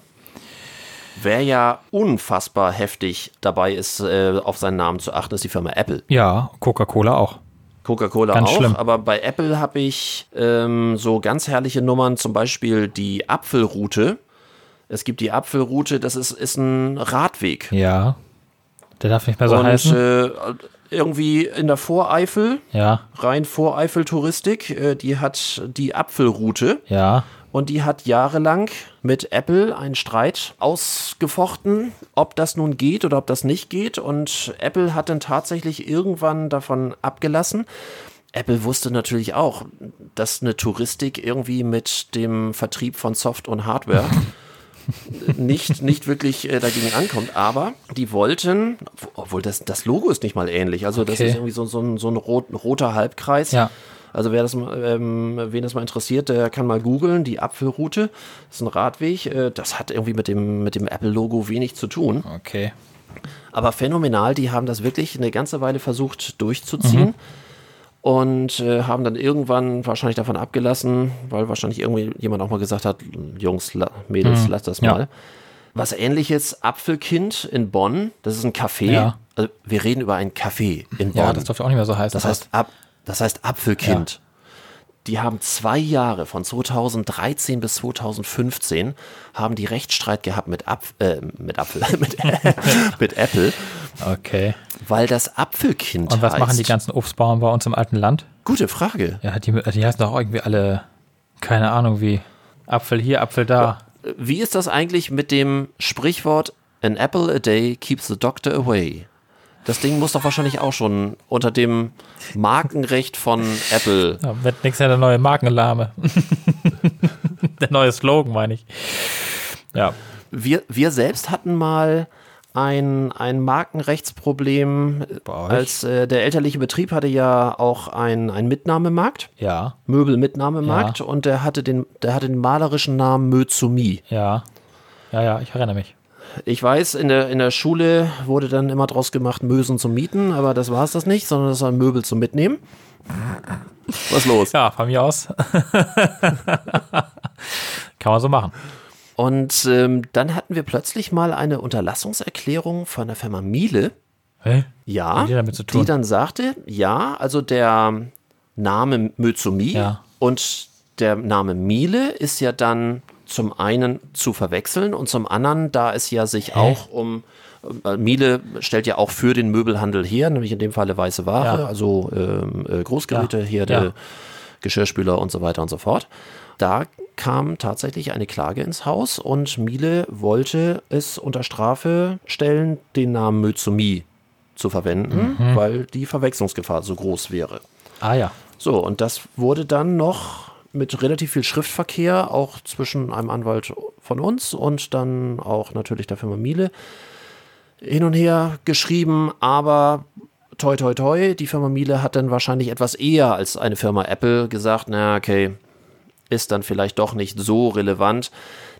Wer ja unfassbar heftig dabei ist, äh, auf seinen Namen zu achten, ist die Firma Apple. Ja, Coca-Cola auch. Coca-Cola auch, schlimm. aber bei Apple habe ich ähm, so ganz herrliche Nummern, zum Beispiel die Apfelroute. Es gibt die Apfelroute, das ist, ist ein Radweg. Ja. Der darf nicht mehr so und heißen. äh, irgendwie in der Voreifel, ja, rein Voreifel-Touristik, äh, die hat die Apfelroute ja. Und die hat jahrelang mit Apple einen Streit ausgefochten, ob das nun geht oder ob das nicht geht. Und Apple hat dann tatsächlich irgendwann davon abgelassen. Apple wusste natürlich auch, dass eine Touristik irgendwie mit dem Vertrieb von Soft und Hardware <laughs> nicht, nicht wirklich äh, dagegen ankommt, aber die wollten, obwohl das, das Logo ist nicht mal ähnlich, also das Okay. ist irgendwie so, so, ein, so ein, rot, roter Halbkreis. Ja. Also wer das, mal, ähm, wen das mal interessiert, der kann mal googeln, die Apfelroute, das ist ein Radweg, äh, das hat irgendwie mit dem, mit dem Apple-Logo wenig zu tun. Okay. Aber phänomenal, die haben das wirklich eine ganze Weile versucht durchzuziehen und äh, haben dann irgendwann wahrscheinlich davon abgelassen, weil wahrscheinlich irgendwie jemand auch mal gesagt hat, Jungs, la Mädels, lasst das Ja. mal. Was ähnliches, Apfelkind in Bonn, das ist ein Café. Ja. Also wir reden über ein Café in Bonn. Ja, das durfte auch nicht mehr so heißen. Das heißt, ab, das heißt Apfelkind. Die haben zwei Jahre, von 2013 bis 2015, haben die Rechtsstreit gehabt mit, Apf äh, mit Apfel, <laughs> mit, <laughs> mit Apple, okay. weil das Apfelkind Und was heißt. machen die ganzen Obstbauern bei uns im alten Land? Gute Frage. Ja, die, die heißen doch irgendwie alle, keine Ahnung wie. Apfel hier, Apfel da. Wie ist das eigentlich mit dem Sprichwort An apple a day keeps the doctor away? Das Ding muss doch wahrscheinlich auch schon unter dem Markenrecht von <laughs> Apple. Ja, wird nichts ja der neue Markenalarme. <laughs> der neue Slogan, meine ich. Ja. Wir, wir selbst hatten mal ein, ein Markenrechtsproblem, als äh, der elterliche Betrieb hatte ja auch ein, ein Mitnahmemarkt, Ja. Möbelmitnahmemarkt Ja. und der hatte den, der hatte den malerischen Namen Mözumi. Ja. Ja, ja, ich erinnere mich. Ich weiß, in der, in der Schule wurde dann immer draus gemacht, Mösen zum Mieten, aber das war es das nicht, sondern das war Möbel zum Mitnehmen. Was los? Ja, von mir aus. <laughs> Kann man so machen. Und ähm, dann hatten wir plötzlich mal eine Unterlassungserklärung von der Firma Miele. Hä? Ja, Was hat die damit zu tun? die dann sagte, ja, also der Name Mözumi Ja. und der Name Miele ist ja dann zum einen zu verwechseln und zum anderen, da es ja sich auch um äh, Miele stellt ja auch für den Möbelhandel her, nämlich in dem Falle weiße Ware, Ja. also ähm, äh, Großgeräte, Ja. Herde, Ja. Geschirrspüler und so weiter und so fort. Da kam tatsächlich eine Klage ins Haus und Miele wollte es unter Strafe stellen, den Namen Mözumi zu verwenden, Mhm. weil die Verwechslungsgefahr so groß wäre. Ah ja. So, und das wurde dann noch mit relativ viel Schriftverkehr, auch zwischen einem Anwalt von uns und dann auch natürlich der Firma Miele, hin und her geschrieben, aber toi toi toi, die Firma Miele hat dann wahrscheinlich etwas eher als eine Firma Apple gesagt, na okay, ist dann vielleicht doch nicht so relevant.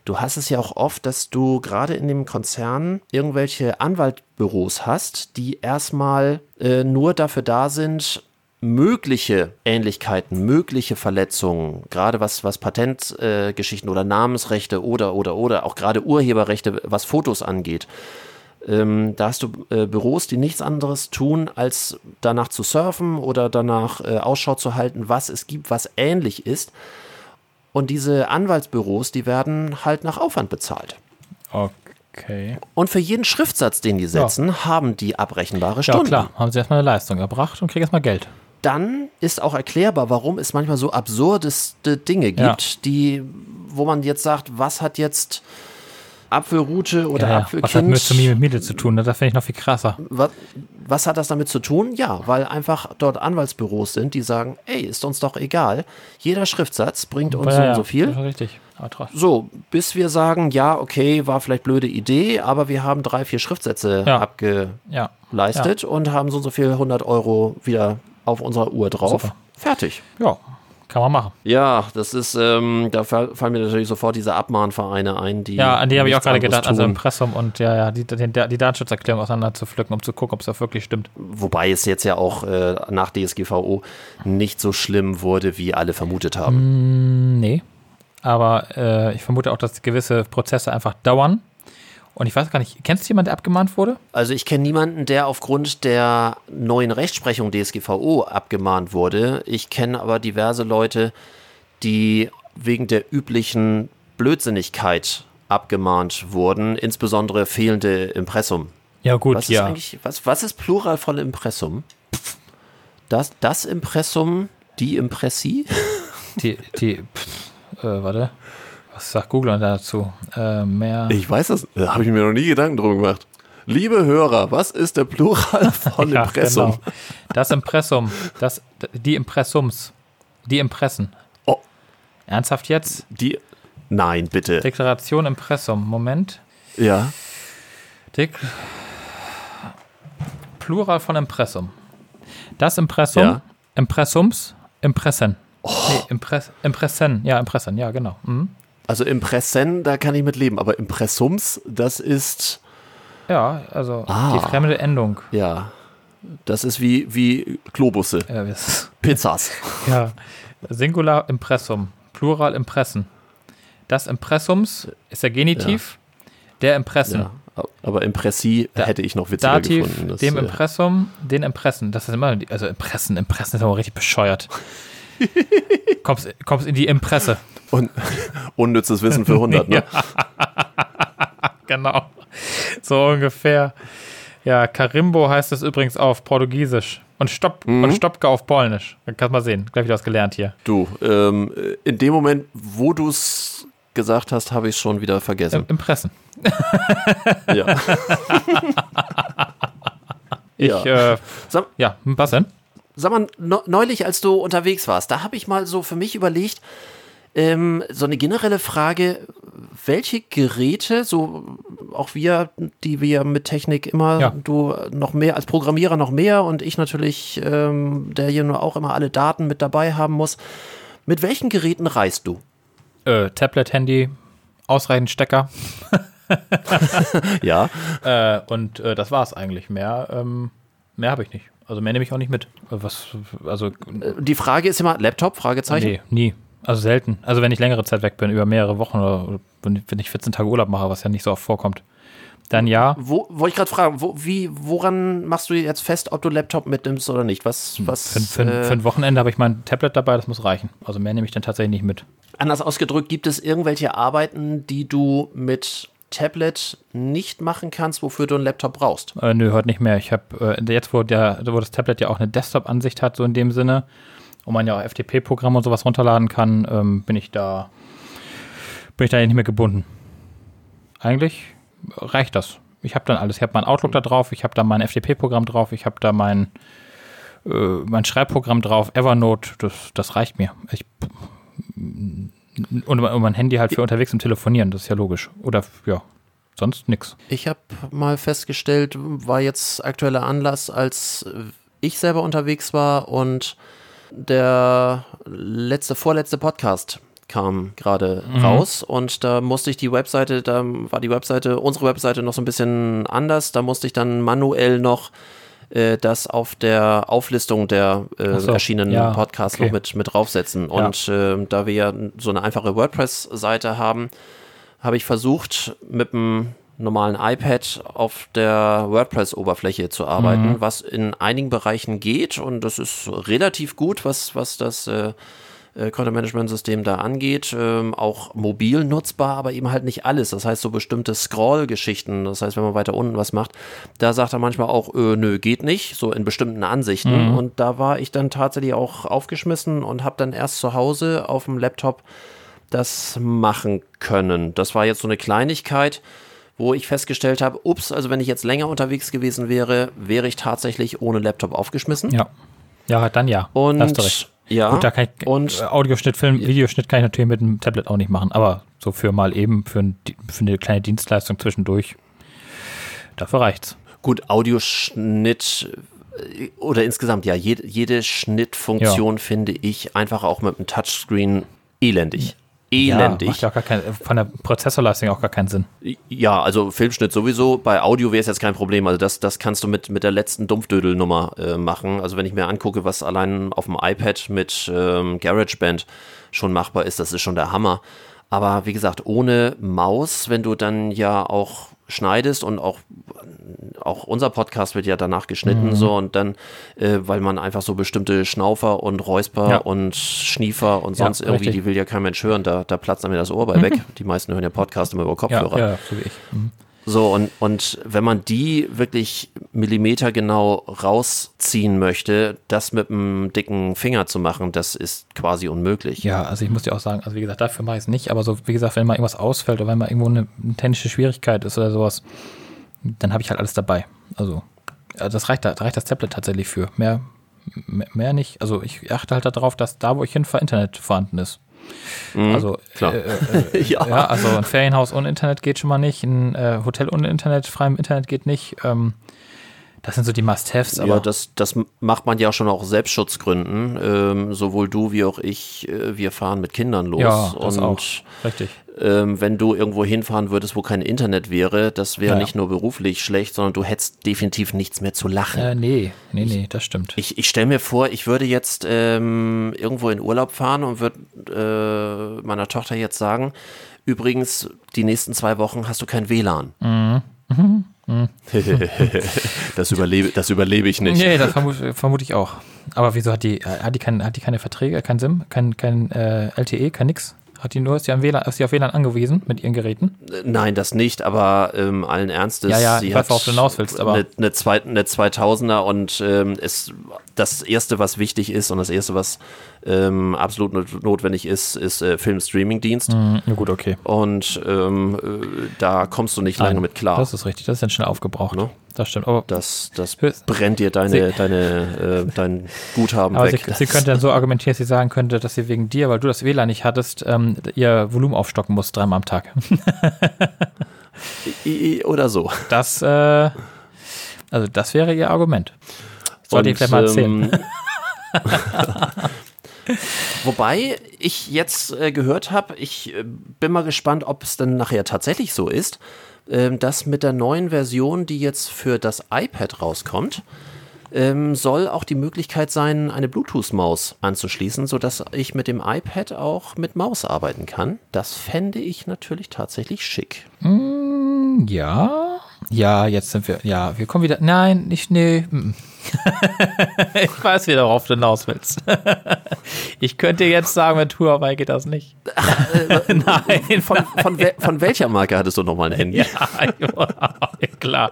Du hast es ja auch oft, dass du gerade in dem Konzern irgendwelche Anwaltbüros hast, die erstmal äh, nur dafür da sind, mögliche Ähnlichkeiten, mögliche Verletzungen, gerade was, was Patentgeschichten äh, oder Namensrechte oder, oder, oder, auch gerade Urheberrechte, was Fotos angeht, ähm, da hast du äh, Büros, die nichts anderes tun, als danach zu surfen oder danach äh, Ausschau zu halten, was es gibt, was ähnlich ist. Und diese Anwaltsbüros, die werden halt nach Aufwand bezahlt. Okay. Und für jeden Schriftsatz, den die setzen, ja. haben die abrechenbare Stunden. Ja, klar. Haben sie erstmal eine Leistung erbracht und kriegen erstmal Geld. Dann ist auch erklärbar, warum es manchmal so absurdeste Dinge gibt, ja. die, wo man jetzt sagt, was hat jetzt Apfelrute oder ja, Apfelkind. Was hat Mystomie mit Miete zu tun? Ne? Das finde ich noch viel krasser. Was, was, hat das damit zu tun? Ja, weil einfach dort Anwaltsbüros sind, die sagen, ey, ist uns doch egal. Jeder Schriftsatz bringt uns ja, so und so viel. richtig. So, bis wir sagen, ja, okay, war vielleicht blöde Idee, aber wir haben drei, vier Schriftsätze abgeleistet und haben so und so viel 100 Euro wieder auf unserer Uhr drauf. Super. Fertig. Ja, kann man machen. Ja, das ist, ähm, da fallen mir natürlich sofort diese Abmahnvereine ein, die. Ja, an die habe ich auch gerade gedacht, also Impressum und ja, ja, die, die, die Datenschutzerklärung auseinander zu pflücken, um zu gucken, ob es auch wirklich stimmt. Wobei es jetzt ja auch äh, nach DSGVO nicht so schlimm wurde, wie alle vermutet haben. Mm, nee. Aber äh, ich vermute auch, dass gewisse Prozesse einfach dauern und ich weiß gar nicht, kennst du jemanden, der abgemahnt wurde? Also ich kenne niemanden, der aufgrund der neuen Rechtsprechung DSGVO abgemahnt wurde. Ich kenne aber diverse Leute, die wegen der üblichen Blödsinnigkeit abgemahnt wurden, insbesondere fehlende Impressum. Ja gut, was ja. Ist was, was ist Plural von Impressum? Das, das Impressum, die Impressi? Die, die, pff, äh, warte. Was sagt Google dazu? Äh, mehr. Ich weiß das, da habe ich mir noch nie Gedanken drum gemacht. Liebe Hörer, was ist der Plural <laughs> von ja, Impressum? Genau. Das Impressum, das, die Impressums, die Impressen. Oh. Ernsthaft jetzt? Die, nein, bitte. Deklaration Impressum, Moment. Ja. Dek Plural von Impressum. Das Impressum, ja. Impressums, Impressen. Oh. Nee, Impress, Impressen, ja, Impressen, ja, genau. Mhm. Also Impressen, da kann ich mit leben, aber Impressums, das ist. Ja, also ah, die fremde Endung. Ja. Das ist wie, wie Globusse. Ja, <laughs> Pizzas. ja. Singular Impressum, Plural Impressen. Das Impressums ist der Genitiv ja. der Impressen. Ja, aber Impressi da, hätte ich noch witziger Dativ, gefunden. Das, dem äh, Impressum, den Impressen. Das ist immer, also Impressen, Impressen ist aber richtig bescheuert. <laughs> kommst, kommst in die Impresse. Und unnützes Wissen für 100, ne? <laughs> genau. So ungefähr. Ja, Karimbo heißt es übrigens auf Portugiesisch. Und Stopp, mhm. und Stoppke auf Polnisch. Kannst mal sehen. Gleich wieder was gelernt hier. Du, ähm, in dem Moment, wo du es gesagt hast, habe ich es schon wieder vergessen. Impressen. ja. <laughs> ich, ja. Äh, ja, was denn? Sag mal, neulich, als du unterwegs warst, da habe ich mal so für mich überlegt, ähm, so eine generelle Frage, welche Geräte, so auch wir, die wir mit Technik immer, ja. du noch mehr als Programmierer noch mehr und ich natürlich, ähm, der hier nur auch immer alle Daten mit dabei haben muss, mit welchen Geräten reist du? Äh, Tablet, Handy, ausreichend Stecker. <laughs> ja. <laughs> Äh, und äh, das war es eigentlich. Mehr, ähm, mehr habe ich nicht. Also mehr nehme ich auch nicht mit. Was, also die Frage ist immer Laptop? Fragezeichen. Nee, nie. Also selten. Also wenn ich längere Zeit weg bin, über mehrere Wochen oder wenn ich 14 Tage Urlaub mache, was ja nicht so oft vorkommt, dann ja. Wo wollte ich gerade fragen, wo, wie, woran machst du jetzt fest, ob du Laptop mitnimmst oder nicht? Was, hm, was? Für, für, äh, für ein Wochenende habe ich mein Tablet dabei, das muss reichen. Also mehr nehme ich dann tatsächlich nicht mit. Anders ausgedrückt, gibt es irgendwelche Arbeiten, die du mit Tablet nicht machen kannst, wofür du einen Laptop brauchst? Äh, nö, heute nicht mehr. Ich habe äh, jetzt, wo, der, wo das Tablet ja auch eine Desktop-Ansicht hat, so in dem Sinne, wo man ja auch FTP-Programme und sowas runterladen kann, ähm, bin ich da bin ich da nicht mehr gebunden. Eigentlich reicht das. Ich habe dann alles. Ich habe mein Outlook da drauf, ich habe da mein FTP-Programm drauf, ich habe da mein, äh, mein Schreibprogramm drauf, Evernote, das, das reicht mir. Ich, und, und mein Handy halt für unterwegs zum Telefonieren, das ist ja logisch. Oder ja, sonst nix. Ich habe mal festgestellt, war jetzt aktueller Anlass, als ich selber unterwegs war und der letzte, vorletzte Podcast kam gerade mhm. raus und da musste ich die Webseite, da war die Webseite, unsere Webseite noch so ein bisschen anders, da musste ich dann manuell noch äh, das auf der Auflistung der äh, so, erschienenen ja, Podcasts okay. noch mit, mit draufsetzen. Ja. Und äh, da wir ja so eine einfache WordPress-Seite haben, habe ich versucht, mit einem normalen iPad auf der WordPress-Oberfläche zu arbeiten, Mhm. was in einigen Bereichen geht und das ist relativ gut, was, was das äh, äh, Content-Management-System da angeht. Ähm, auch mobil nutzbar, aber eben halt nicht alles. Das heißt, so bestimmte Scroll-Geschichten, das heißt, wenn man weiter unten was macht, da sagt er manchmal auch, äh, nö, geht nicht, so in bestimmten Ansichten. Und da war ich dann tatsächlich auch aufgeschmissen und habe dann erst zu Hause auf dem Laptop das machen können. Das war jetzt so eine Kleinigkeit, wo ich festgestellt habe, ups, also wenn ich jetzt länger unterwegs gewesen wäre, wäre ich tatsächlich ohne Laptop aufgeschmissen. Ja. Ja, dann ja. Und Hast du recht. Ja, Gut, da kann ich, und äh, Audioschnitt, Film, Videoschnitt kann ich natürlich mit dem Tablet auch nicht machen, aber so für mal eben, für, ein, für eine kleine Dienstleistung zwischendurch, dafür reicht's. gut, Audioschnitt äh, oder insgesamt, ja, jede, jede Schnittfunktion finde ich einfach auch mit dem Touchscreen elendig. Ja, Elendig. macht ja auch gar kein, von der Prozessorleistung auch gar keinen Sinn. Ja, also Filmschnitt sowieso. Bei Audio wäre es jetzt kein Problem. Also das, das kannst du mit, mit der letzten Dumpfdödel-Nummer äh, machen. Also wenn ich mir angucke, was allein auf dem iPad mit ähm, GarageBand schon machbar ist, das ist schon der Hammer. Aber wie gesagt, ohne Maus, wenn du dann ja auch schneidest und auch, auch unser Podcast wird ja danach geschnitten Mhm. so und dann, äh, weil man einfach so bestimmte Schnaufer und Räusper Ja. und Schniefer und Ja, sonst irgendwie, richtig. die will ja kein Mensch hören, da, da platzt dann mir das Ohr bei weg. Die meisten hören ja Podcast immer über Ja, Kopfhörer. ja, so wie ich. Mhm. So, und, und wenn man die wirklich millimetergenau rausziehen möchte, das mit einem dicken Finger zu machen, das ist quasi unmöglich. Ja, also ich muss dir auch sagen, also wie gesagt, dafür mache ich es nicht, aber so, wie gesagt, wenn mal irgendwas ausfällt oder wenn mal irgendwo eine, eine technische Schwierigkeit ist oder sowas, dann habe ich halt alles dabei. Also, das reicht, da reicht das Tablet tatsächlich für. Mehr, mehr, mehr nicht. Also ich achte halt darauf, dass da, wo ich hinfahre, Internet vorhanden ist. Also, Mhm, klar. Äh, <laughs> äh, Ja. ja. also ein Ferienhaus ohne Internet geht schon mal nicht, ein äh, Hotel ohne Internet, freiem Internet geht nicht. Ähm, das sind so die Must-Haves, aber Ja, das, das macht man ja schon auch aus Selbstschutzgründen. Ähm, sowohl du wie auch ich, äh, wir fahren mit Kindern los. ja, das und auch. Richtig. ähm, wenn du irgendwo hinfahren würdest, wo kein Internet wäre, das wäre Ja, nicht nur beruflich schlecht, sondern du hättest definitiv nichts mehr zu lachen. Äh, nee, nee, nee, das stimmt. Ich, ich stelle mir vor, ich würde jetzt ähm, irgendwo in Urlaub fahren und würde äh, meiner Tochter jetzt sagen, übrigens, die nächsten zwei Wochen hast du kein WLAN. <laughs> das, überlebe, das überlebe ich nicht. Nee, das vermute, vermute ich auch. Aber wieso hat die, äh, hat die, kein, hat die keine Verträge, kein SIM, kein, kein äh, LTE, kein nix? Hat die nur, ist sie, WLAN, ist sie auf WLAN angewiesen mit ihren Geräten? Nein, das nicht, aber ähm, allen Ernstes. Ja, ja, sie hat worauf du hinaus willst, aber- Eine, eine, zwei, eine 2000er und ähm, es, das Erste, was wichtig ist und das Erste, was ähm, absolut not- notwendig ist, ist äh, Film-Streaming-Dienst. Mhm, gut, okay. Und ähm, äh, da kommst du nicht lange Nein, mit klar. Das ist richtig, das ist dann schnell aufgebraucht. Ne? Das stimmt. Aber, Das, das brennt dir deine, deine, äh, dein Guthaben aber sie, weg. sie könnte dann so argumentieren, dass sie sagen könnte, dass sie wegen dir, weil du das WLAN nicht hattest, ähm, ihr Volumen aufstocken muss dreimal am Tag. Oder so. Das, äh, also das wäre ihr Argument. Sollte ich vielleicht mal erzählen. ähm, <laughs> Wobei ich jetzt äh, gehört habe, ich äh, bin mal gespannt, ob es dann nachher tatsächlich so ist, ähm, dass mit der neuen Version, die jetzt für das iPad rauskommt, ähm, soll auch die Möglichkeit sein, eine Bluetooth-Maus anzuschließen, sodass ich mit dem iPad auch mit Maus arbeiten kann. Das fände ich natürlich tatsächlich schick. Ja, ja, jetzt sind wir, ja, wir kommen wieder, nein, nicht, nee. mm. <laughs> ich weiß wieder, worauf du hinaus willst. <laughs> ich könnte jetzt sagen, mit Huawei geht das nicht. <laughs> nein, Von, von, wel von welcher Marke hattest du nochmal ein Handy? ja, klar.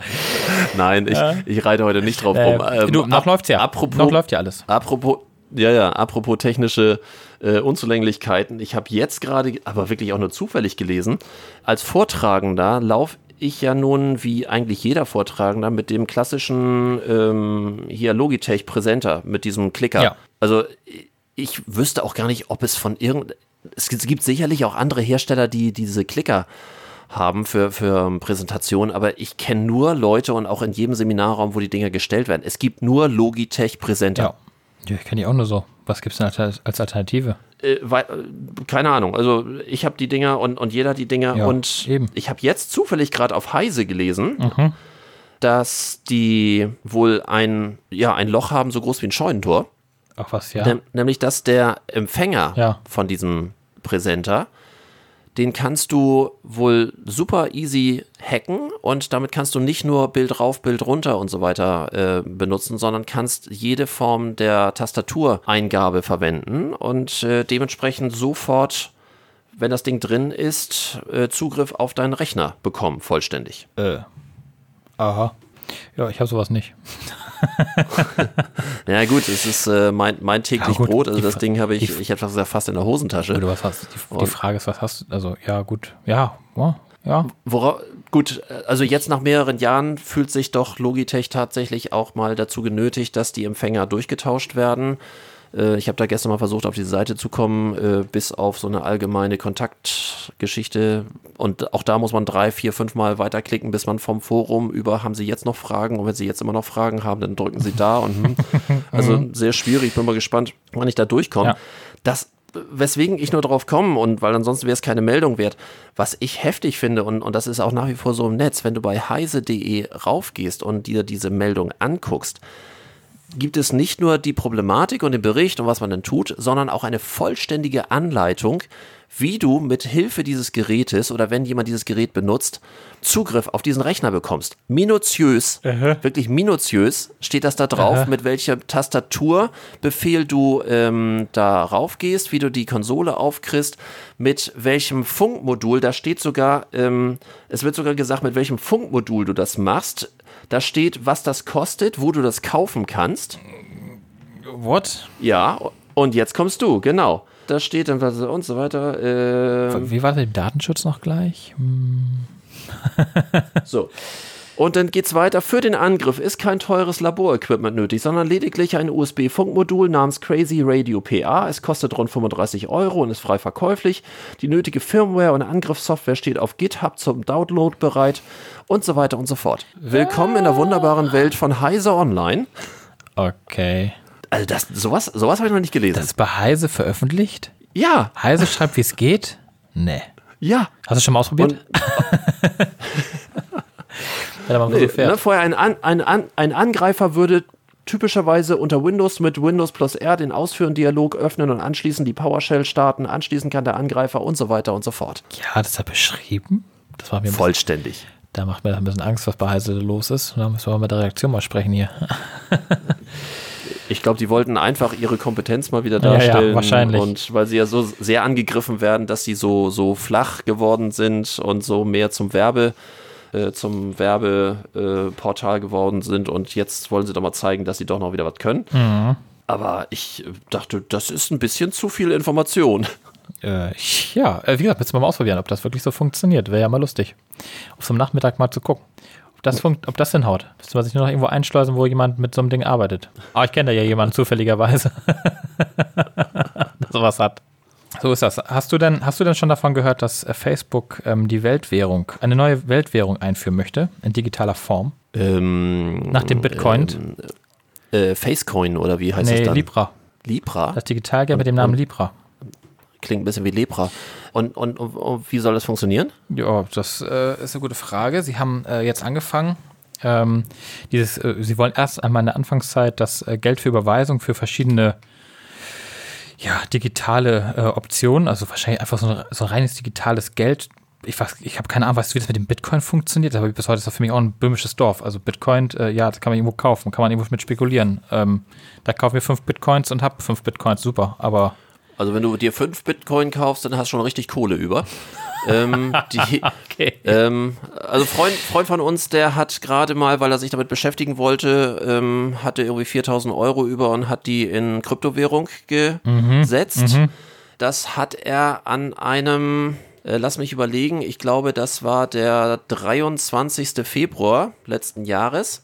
Nein, ich, ich reite heute nicht drauf rum. Äh, Ähm, du, noch ap- läuft's ja. Apropos, noch läuft ja alles. Apropos, ja, ja, apropos technische äh, Unzulänglichkeiten. Ich habe jetzt gerade, aber wirklich auch nur zufällig gelesen, als Vortragender laufe ich ja nun, wie eigentlich jeder Vortragender, mit dem klassischen ähm, hier Logitech Präsenter, mit diesem Klicker. Ja. Also ich wüsste auch gar nicht, ob es von irgend... Es gibt- sicherlich auch andere Hersteller, die diese Klicker haben für, für Präsentationen, aber ich kenne nur Leute und auch in jedem Seminarraum, wo die Dinger gestellt werden. Es gibt nur Logitech Präsenter. Ja. ja ich kenne die auch nur so. Was gibt's denn als Alternative? Äh, weil, äh, keine Ahnung. Also ich habe die Dinger und, und jeder hat die Dinger Ja, und eben. ich habe jetzt zufällig gerade auf Heise gelesen, dass die wohl ein, ja, ein Loch haben, so groß wie ein Scheunentor. Ach was, ja. Nem- Nämlich, dass der Empfänger Ja. von diesem Präsenter, den kannst du wohl super easy hacken und damit kannst du nicht nur Bild rauf, Bild runter und so weiter äh, benutzen, sondern kannst jede Form der Tastatureingabe verwenden und äh, dementsprechend sofort, wenn das Ding drin ist, äh, Zugriff auf deinen Rechner bekommen, vollständig. Äh. Aha. Ja, ich habe sowas nicht. <laughs> Ja gut, es ist äh, mein, mein täglich Ja, Brot, also das Ding habe ich, ich hätte gesagt, fast in der Hosentasche. Oder was hast die, die Frage ist, was hast du? Also, ja, gut. Ja, ja, ja. Wora, gut, also jetzt nach mehreren Jahren fühlt sich doch Logitech tatsächlich auch mal dazu genötigt, dass die Empfänger durchgetauscht werden. Äh, Ich habe da gestern mal versucht, auf die Seite zu kommen, äh, bis auf so eine allgemeine Kontaktgeschichte. Und auch da muss man drei, vier, fünf Mal weiterklicken, bis man vom Forum über, haben Sie jetzt noch Fragen? Und wenn Sie jetzt immer noch Fragen haben, dann drücken Sie da. Und, hm. <laughs> Also sehr schwierig, bin mal gespannt, wann ich da durchkomme. Ja. Das, weswegen ich nur drauf komme und weil ansonsten wäre es keine Meldung wert, was ich heftig finde und, und das ist auch nach wie vor so im Netz, wenn du bei heise.de raufgehst und dir diese Meldung anguckst, gibt es nicht nur die Problematik und den Bericht und was man denn tut, sondern auch eine vollständige Anleitung, wie du mit Hilfe dieses Gerätes oder wenn jemand dieses Gerät benutzt, Zugriff auf diesen Rechner bekommst. Minutiös, wirklich minutiös steht das da drauf, Aha. mit welchem Tastaturbefehl du ähm, da raufgehst, wie du die Konsole aufkriegst, mit welchem Funkmodul, da steht sogar, ähm, es wird sogar gesagt, mit welchem Funkmodul du das machst. Da steht, was das kostet, wo du das kaufen kannst. What? Ja, und jetzt kommst du, genau. Da steht dann was und so weiter. ähm, Wie war der Datenschutz noch gleich? Hm. So. <laughs> Und dann geht's weiter. Für den Angriff ist kein teures Laborequipment nötig, sondern lediglich ein USB-Funkmodul namens Crazy Radio PA. Es kostet rund 35 Euro und ist frei verkäuflich. Die nötige Firmware und Angriffssoftware steht auf GitHub zum Download bereit und so weiter und so fort. Willkommen in der wunderbaren Welt von Heise Online. Okay. Also das, sowas, sowas habe ich noch nicht gelesen. Das ist bei Heise veröffentlicht? ja, Heise schreibt, wie es geht? Nee. ja. Hast du schon mal ausprobiert? Und <laughs> Wenn er mal Nee, so fährt. ne, vorher ein, An ein, An ein Angreifer würde typischerweise unter Windows mit Windows plus R den Ausführen-Dialog öffnen und anschließend die PowerShell starten. Anschließend kann der Angreifer und so weiter und so fort. Ja, das hat er beschrieben. Das war mir Vollständig. Da macht mir ein bisschen Angst, was bei Heise los ist. Da müssen wir mit der Reaktion mal sprechen hier. <laughs> Ich glaube, die wollten einfach ihre Kompetenz mal wieder Ja, ja, darstellen. wahrscheinlich. Und weil sie ja so sehr angegriffen werden, dass sie so, so flach geworden sind und so mehr zum Werbe, äh, zum Werbeportal Portal geworden sind. Und jetzt wollen sie doch mal zeigen, dass sie doch noch wieder was können. Mhm. Aber ich dachte, das ist ein bisschen zu viel Information. Äh, ja, äh, wie gesagt, müssen wir mal ausprobieren, ob das wirklich so funktioniert. Wäre ja mal lustig. Auf so einem Nachmittag mal zu gucken. Ob das, funkt, ob das hinhaut. Müsste man sich nur noch irgendwo einschleusen, wo jemand mit so einem Ding arbeitet. Aber ich kenne da ja jemanden zufälligerweise, <laughs> der sowas hat. So ist das. Hast du denn, hast du denn schon davon gehört, dass äh, Facebook ähm, die Weltwährung, eine neue Weltwährung einführen möchte, in digitaler Form? Ähm, Nach dem Bitcoin? äh, Facecoin oder wie heißt nee, es dann? Libra. Libra? Das Digitalgeld mit dem Namen Libra. Klingt ein bisschen wie Lepra. Und, und, und, und wie soll das funktionieren? Ja, das äh, ist eine gute Frage. Sie haben äh, jetzt angefangen. Ähm, dieses, äh, Sie wollen erst einmal in der Anfangszeit das äh, Geld für Überweisung für verschiedene ja, digitale äh, Optionen, also wahrscheinlich einfach so ein, so ein reines digitales Geld. Ich, weiß, ich habe keine Ahnung, was wie das mit dem Bitcoin funktioniert, aber bis heute ist das für mich auch ein böhmisches Dorf. Also Bitcoin, äh, ja, das kann man irgendwo kaufen, kann man irgendwo mit spekulieren. Ähm, da kaufen wir fünf Bitcoins und hab fünf Bitcoins, super. Aber Also wenn du dir fünf Bitcoin kaufst, dann hast du schon richtig Kohle über. Ähm, die, <laughs> okay. ähm, also Freund, Freund von uns, der hat gerade mal, weil er sich damit beschäftigen wollte, ähm, hatte irgendwie 4000 Euro über und hat die in Kryptowährung gesetzt. Das hat er an einem, äh, lass mich überlegen, ich glaube, das war der 23. Februar letzten Jahres.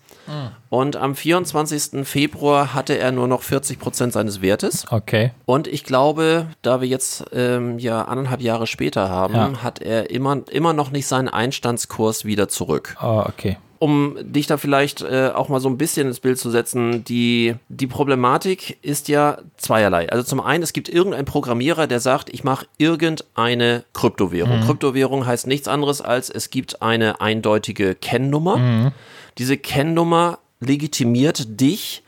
Und am 24. Februar hatte er nur noch 40 Prozent seines Wertes. okay. Und ich glaube, da wir jetzt ähm, ja anderthalb Jahre später haben, Ja. hat er immer, immer noch nicht seinen Einstandskurs wieder zurück. Ah, okay. Um dich da vielleicht äh, auch mal so ein bisschen ins Bild zu setzen, die, die Problematik ist ja zweierlei. Also zum einen, es gibt irgendeinen Programmierer, der sagt, ich mache irgendeine Kryptowährung. Mhm. Kryptowährung heißt nichts anderes als, es gibt eine eindeutige Kennnummer. Mhm. Diese Kennnummer legitimiert dich,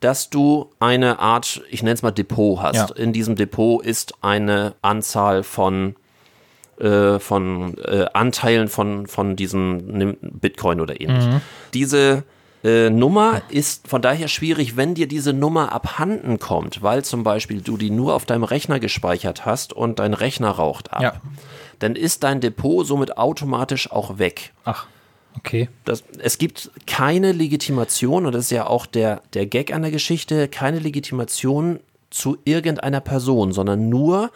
dass du eine Art, ich nenne es mal Depot hast. Ja. In diesem Depot ist eine Anzahl von äh, von äh, Anteilen von, von diesem Bitcoin oder ähnlich. Mhm. Diese äh, Nummer ist von daher schwierig, wenn dir diese Nummer abhanden kommt, weil zum Beispiel du die nur auf deinem Rechner gespeichert hast und dein Rechner raucht ab. Ja. Dann ist dein Depot somit automatisch auch weg. Ach. Okay. Das, es gibt keine Legitimation, und das ist ja auch der, der Gag an der Geschichte, keine Legitimation zu irgendeiner Person, sondern nur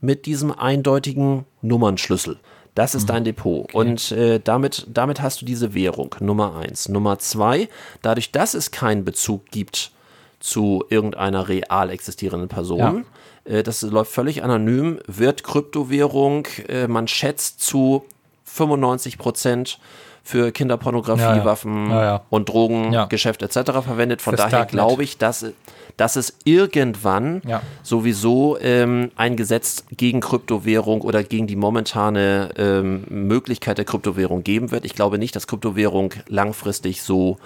mit diesem eindeutigen Nummernschlüssel. Das ist mhm. dein Depot. Okay. Und äh, damit, damit hast du diese Währung, Nummer eins. Nummer zwei, dadurch, dass es keinen Bezug gibt zu irgendeiner real existierenden Person, ja. äh, das läuft völlig anonym, wird Kryptowährung, äh, man schätzt zu 95 Prozent für Kinderpornografie, ja, ja. Waffen ja, und Drogengeschäft etc. verwendet. Von daher glaube ich, dass, dass es irgendwann sowieso ähm, ein Gesetz gegen Kryptowährung oder gegen die momentane ähm, Möglichkeit der Kryptowährung geben wird. Ich glaube nicht, dass Kryptowährung langfristig so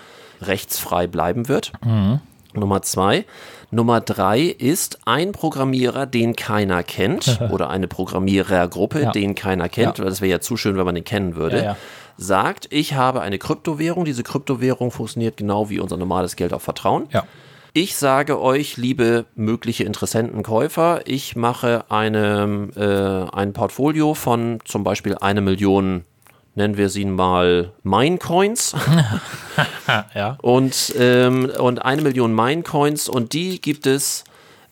rechtsfrei bleiben wird. Mhm. Nummer zwei. Nummer drei ist ein Programmierer, den keiner kennt <laughs> oder eine Programmierergruppe, ja. den keiner kennt, weil das wäre ja zu schön, wenn man den kennen würde. Ja, ja sagt, ich habe eine Kryptowährung. Diese Kryptowährung funktioniert genau wie unser normales Geld auf Vertrauen. Ja. Ich sage euch, liebe mögliche Interessentenkäufer, ich mache eine, äh, ein Portfolio von zum Beispiel eine Million, nennen wir sie mal Minecoins. <laughs> ja. Und, ähm, und eine Million Minecoins und die gibt es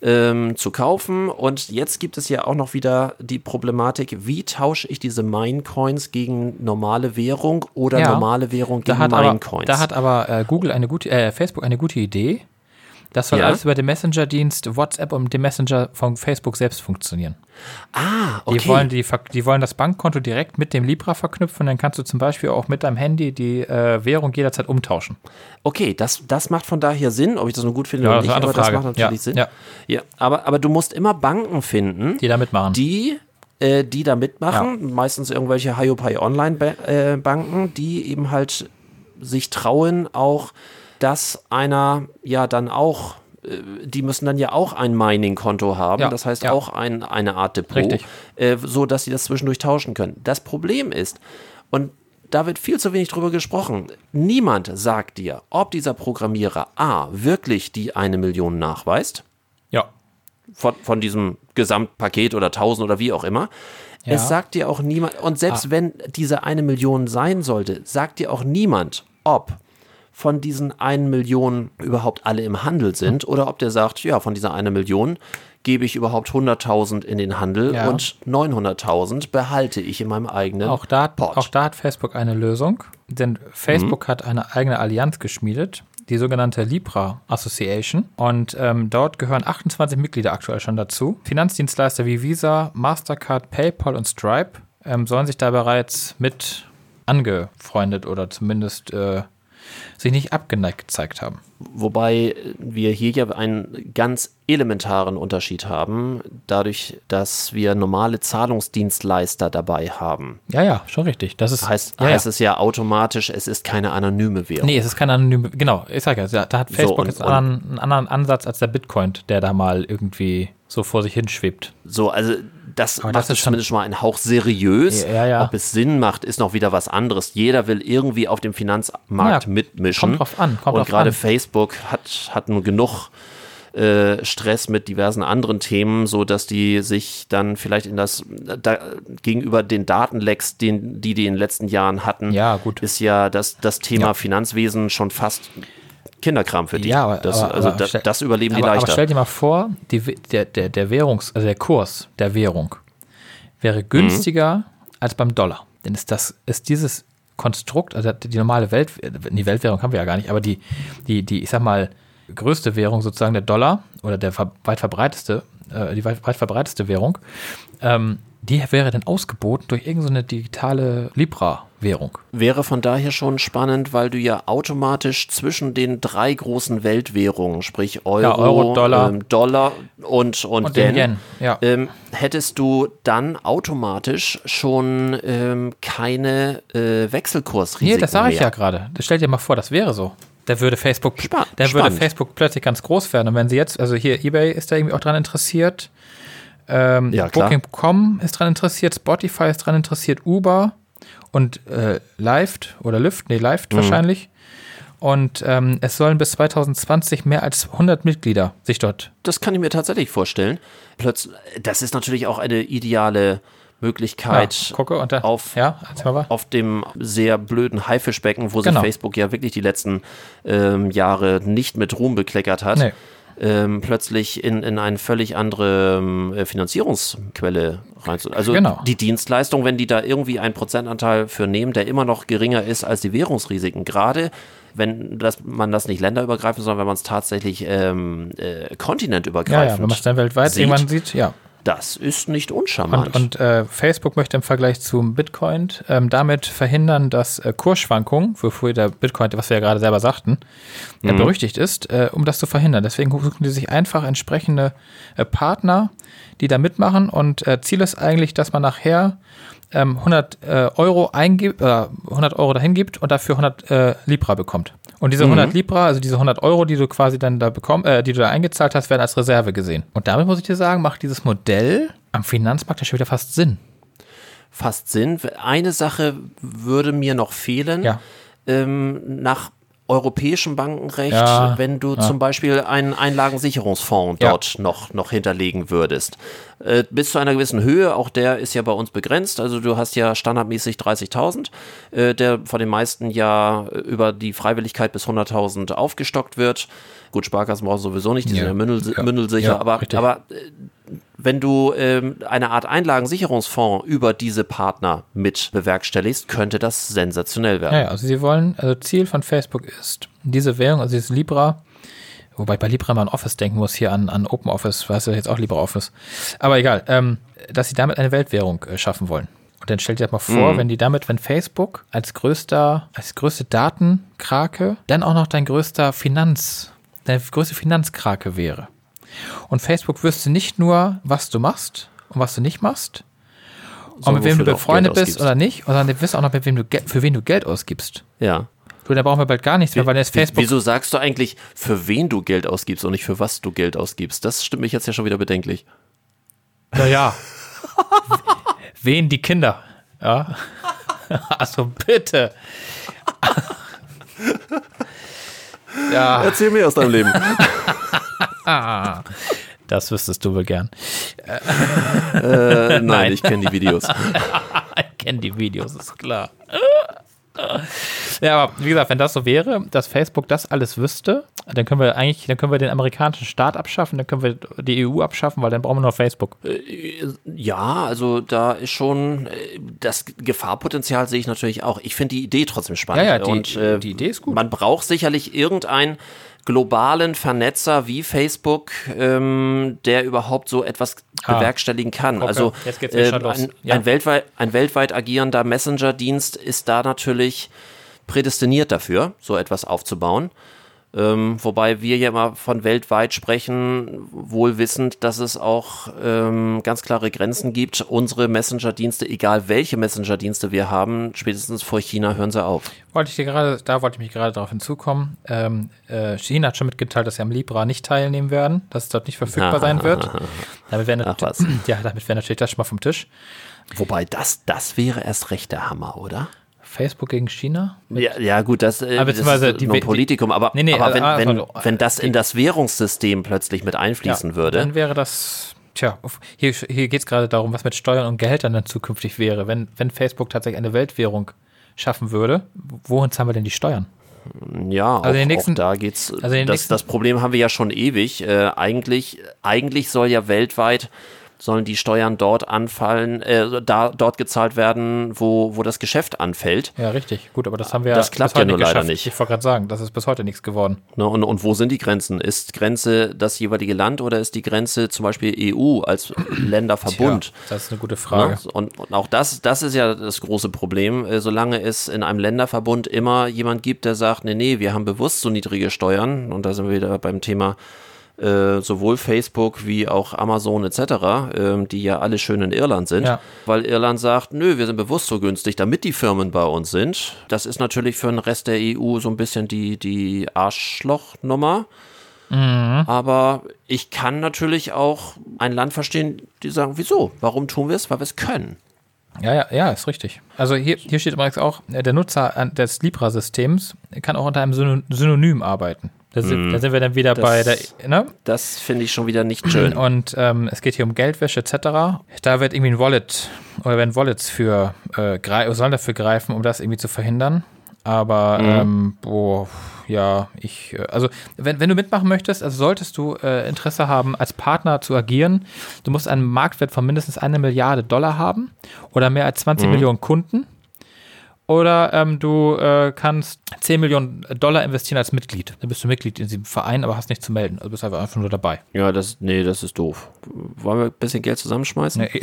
ähm, zu kaufen. Und jetzt gibt es ja auch noch wieder die Problematik, wie tausche ich diese Minecoins gegen normale Währung oder ja, normale Währung gegen Minecoins? Da hat aber äh, Google eine gute, äh, Facebook eine gute Idee. Das soll ja. alles über den Messenger-Dienst WhatsApp und den Messenger von Facebook selbst funktionieren. Ah, okay. Die wollen, die, die wollen das Bankkonto direkt mit dem Libra verknüpfen. Dann kannst du zum Beispiel auch mit deinem Handy die äh, Währung jederzeit umtauschen. Okay, das, das macht von daher Sinn. Ob ich das nur gut finde ja, oder nicht, aber Frage. das macht natürlich ja. Sinn. Ja. ja, aber, aber du musst immer Banken finden, die da mitmachen. Die äh, die da mitmachen, ja. meistens irgendwelche Hiopai Online-Banken, äh, die eben halt sich trauen, auch dass einer ja dann auch äh, die müssen dann ja auch ein Mining-Konto haben, ja, das heißt ja. auch ein, eine Art Depot, äh, so dass sie das zwischendurch tauschen können. Das Problem ist, und da wird viel zu wenig drüber gesprochen, niemand sagt dir, ob dieser Programmierer A wirklich die eine Million nachweist. Ja. Von, von diesem Gesamtpaket oder 1000 oder wie auch immer. Ja. Es sagt dir auch niemand, und selbst ah. wenn diese eine Million sein sollte, sagt dir auch niemand, ob von diesen 1 Million überhaupt alle im Handel sind oder ob der sagt, ja, von dieser 1 Million gebe ich überhaupt 100.000 in den Handel ja. und 900.000 behalte ich in meinem eigenen auch da, Port. Auch da hat Facebook eine Lösung, denn Facebook mhm. hat eine eigene Allianz geschmiedet, die sogenannte Libra Association. Und ähm, dort gehören 28 Mitglieder aktuell schon dazu. Finanzdienstleister wie Visa, Mastercard, PayPal und Stripe ähm, sollen sich da bereits mit angefreundet oder zumindest äh, sich nicht abgeneigt gezeigt haben. Wobei wir hier ja einen ganz elementaren Unterschied haben, dadurch, dass wir normale Zahlungsdienstleister dabei haben. Ja, ja, schon richtig. Das ist, heißt, ja, heißt ja. es ja automatisch, es ist keine anonyme Währung. Nee, es ist keine anonyme, genau, ich sage ja, da hat Facebook so, und, jetzt einen, einen anderen Ansatz als der Bitcoin, der da mal irgendwie so vor sich hinschwebt. So, also das Aber macht das ist zumindest schon mal ein Hauch seriös. Ja, ja. Ob es Sinn macht, ist noch wieder was anderes. Jeder will irgendwie auf dem Finanzmarkt ja, mitmischen. Kommt drauf an. Kommt und gerade Facebook hat, hat nun genug äh, Stress mit diversen anderen Themen, so dass die sich dann vielleicht in das da, gegenüber den Datenlecks, den, die die in den letzten Jahren hatten, ja, ist ja das, das Thema. Finanzwesen schon fast Kinderkram für die. Ja, aber, das, aber, also aber, das, das, überleben die leichter. Aber stell dir mal vor, die, der, der, der Währungs, also der Kurs der Währung wäre günstiger mhm. als beim Dollar. Denn ist das, ist dieses Konstrukt, also die normale Welt, die Weltwährung haben wir ja gar nicht, aber die, die, die, ich sag mal, größte Währung sozusagen der Dollar oder der weit verbreiteste, äh, die weit, weit verbreiteste Währung, ähm, die wäre dann ausgeboten durch irgendeine digitale Libra-Währung. Wäre von daher schon spannend, weil du ja automatisch zwischen den drei großen Weltwährungen, sprich Euro, Ja, Euro, Dollar. ähm, Dollar und, und, Und Yen, Yen, ja. ähm, hättest du dann automatisch schon ähm, keine äh, Wechselkursrisiken Nee, das sage ich ja gerade. Stell dir mal vor, das wäre so. Da würde Facebook, Spa- da würde. Facebook plötzlich ganz groß werden. Und wenn sie jetzt, also hier eBay ist da irgendwie auch dran interessiert, ähm, Ja. Booking.com ist dran interessiert, Spotify ist dran interessiert, Uber und äh, Lyft oder Lyft, nee, Lyft Mhm. wahrscheinlich. Und ähm, es sollen bis 2020 mehr als 100 Mitglieder sich dort. Das kann ich mir tatsächlich vorstellen. Plötzlich, das ist natürlich auch eine ideale Möglichkeit, Ja, gucke und da, auf, ja, auf dem sehr blöden Haifischbecken, wo Genau. sich Facebook ja wirklich die letzten ähm, Jahre nicht mit Ruhm bekleckert hat, Nee. Ähm, plötzlich in, in eine völlig andere ähm, äh, Finanzierungsquelle rein. Also Genau. die Dienstleistung, wenn die da irgendwie einen Prozentanteil für nehmen, der immer noch geringer ist als die Währungsrisiken, gerade wenn das, man das nicht länderübergreifend, sondern wenn man es tatsächlich ähm, äh, Ja, kontinentübergreifend ja, wenn man es dann weltweit sieht, irgendwann sieht, ja. Das ist nicht uncharmant. Und, und äh, Facebook möchte im Vergleich zum Bitcoin ähm, damit verhindern, dass äh, Kursschwankungen, wofür der Bitcoin, was wir ja gerade selber sagten, äh, berüchtigt ist, äh, um das zu verhindern. Deswegen suchen die sich einfach entsprechende äh, Partner, die da mitmachen. Und äh, Ziel ist eigentlich, dass man nachher ähm, 100 äh, Euro eingibt, äh, 100 Euro dahin gibt und dafür 100 äh, Libra bekommt. Und diese 100 Libra, also diese 100 Euro, die du quasi dann da bekommst, äh, die du da eingezahlt hast, werden als Reserve gesehen. Und damit muss ich dir sagen, macht dieses Modell am Finanzmarkt ja schon wieder fast Sinn. fast Sinn. Eine Sache würde mir noch fehlen. Ja. Ähm, nach europäischem Bankenrecht, Ja, wenn du zum Beispiel einen Einlagensicherungsfonds Ja. dort noch, noch hinterlegen würdest. Äh, bis zu einer gewissen Höhe, auch der ist ja bei uns begrenzt. Also du hast ja standardmäßig 30.000, äh, der von den meisten ja äh, über die Freiwilligkeit bis 100.000 aufgestockt wird. Gut, Sparkassen brauchen sowieso nicht, die Ja. sind ja, mündel, Ja. mündelsicher, Ja, aber, richtig. aber wenn du ähm, eine Art Einlagensicherungsfonds über diese Partner mit bewerkstelligst, könnte das sensationell werden. Ja, also sie wollen, also Ziel von Facebook ist, diese Währung, also dieses Libra, wobei ich bei Libra mal an Office denken muss, hier an, an Open Office, weißt du jetzt auch LibreOffice. Aber egal, ähm, dass sie damit eine Weltwährung äh, schaffen wollen. Und dann stell dir das mal vor, wenn die damit, wenn Facebook als größter, als größte Datenkrake, dann auch noch dein größter Finanz, deine größte Finanzkrake wäre. Und Facebook wüsste nicht nur, was du machst und was du nicht machst, und Sondern mit wem du befreundet bist oder nicht, sondern die wissen auch noch, mit wem du, für wen du Geld ausgibst. Ja. Du, da brauchen wir bald gar nichts mehr, weil Wie- Facebook. Wieso sagst du eigentlich, für wen du Geld ausgibst und nicht für was du Geld ausgibst? Das stimmt mich jetzt ja schon wieder bedenklich. Naja. <laughs> wen die Kinder? Ja. <laughs> Also bitte. <laughs> ja, Erzähl mir aus deinem Leben. Das wüsstest du wohl gern. äh, nein, ich kenne die Videos. <laughs> Ich kenne die Videos, ist klar. Ja, aber wie gesagt, wenn das so wäre, dass Facebook das alles wüsste, dann können wir eigentlich, dann können wir den amerikanischen Staat abschaffen, dann können wir die EU abschaffen, weil dann brauchen wir nur Facebook. Ja, also da ist schon äh, das Gefahrpotenzial sehe ich natürlich auch. Ich finde die Idee trotzdem spannend. Ja, ja, die- Und, äh, die Idee ist gut. Man braucht sicherlich irgendeinen globalen Vernetzer wie Facebook, ähm, der überhaupt so etwas Ah. bewerkstelligen kann. Okay, Also äh, ein, Ja. ein, weltweit, ein weltweit agierender Messenger-Dienst ist da natürlich prädestiniert dafür, so etwas aufzubauen. Ähm, wobei wir ja immer von weltweit sprechen, wohl wissend, dass es auch ähm, ganz klare Grenzen gibt. Unsere Messenger-Dienste, egal welche Messenger-Dienste wir haben, spätestens vor China hören sie auf. Wollte ich dir gerade, da wollte ich mich gerade darauf hinzukommen. Ähm, äh, China hat schon mitgeteilt, dass sie am Libra nicht teilnehmen werden, dass es dort nicht verfügbar sein wird. Damit wäre was. <clears throat> ja, damit wäre natürlich das schon mal vom Tisch. Wobei das, das wäre erst recht der Hammer, oder? Facebook gegen China? Ja, ja gut, das, äh, Aber das ist die- nur Politikum, aber, Nee, nee, aber wenn, äh, wenn, also, wenn das die- in das Währungssystem plötzlich mit einfließen Dann würde, wäre das, tja, hier, hier geht es gerade darum, was mit Steuern und Gehältern dann zukünftig wäre. Wenn, wenn Facebook tatsächlich eine Weltwährung schaffen würde, wohin zahlen wir denn die Steuern? ja, auch, Also den nächsten- auch da geht's. also das, das Problem haben wir ja schon ewig. Äh, eigentlich, eigentlich soll ja weltweit sollen die Steuern dort anfallen, äh, da, dort gezahlt werden, wo, wo das Geschäft anfällt. Ja, richtig. Gut, aber das haben wir Das klappt ja nur leider geschafft. nicht. Ich wollte gerade sagen, das ist bis heute nichts geworden. Ne, und, und wo sind die Grenzen? Ist Grenze das jeweilige Land oder ist die Grenze zum Beispiel EU als <clears throat> Länderverbund? Tja, das ist eine gute Frage. Ne? Und, und auch das, das ist ja das große Problem. Äh, Solange es in einem Länderverbund immer jemand gibt, der sagt, nee, nee, wir haben bewusst so niedrige Steuern, und da sind wir wieder beim Thema äh, sowohl Facebook wie auch Amazon etc., ähm, die ja alle schön in Irland sind, Ja. weil Irland sagt, nö, wir sind bewusst so günstig, damit die Firmen bei uns sind. Das ist natürlich für den Rest der EU so ein bisschen die, die Arschlochnummer. Aber ich kann natürlich auch ein Land verstehen, die sagen, wieso? Warum tun wir es? Weil wir es können. Ja, ja, ja, ist richtig. Also hier, hier steht übrigens auch, äh, der Nutzer an- des Libra-Systems kann auch unter einem Syno- Synonym arbeiten. Da sind, da sind wir dann wieder Das- bei der, ne? Das finde ich schon wieder nicht schön. Und ähm, es geht hier um Geldwäsche etc. Da wird irgendwie ein Wallet oder werden Wallets für äh, grei- sollen dafür greifen, um das irgendwie zu verhindern. Aber ähm, boah, ja, ich, äh, also wenn, wenn du mitmachen möchtest, also solltest du äh, Interesse haben, als Partner zu agieren, du musst einen Marktwert von mindestens eine Milliarde Dollar haben oder mehr als 20 Millionen Kunden. Oder ähm, du äh, kannst 10 Millionen Dollar investieren als Mitglied. Dann bist du Mitglied in diesem Verein, aber hast nichts zu melden. Also bist einfach nur dabei. Ja, das, nee, das ist doof. Wollen wir ein bisschen Geld zusammenschmeißen? Nee.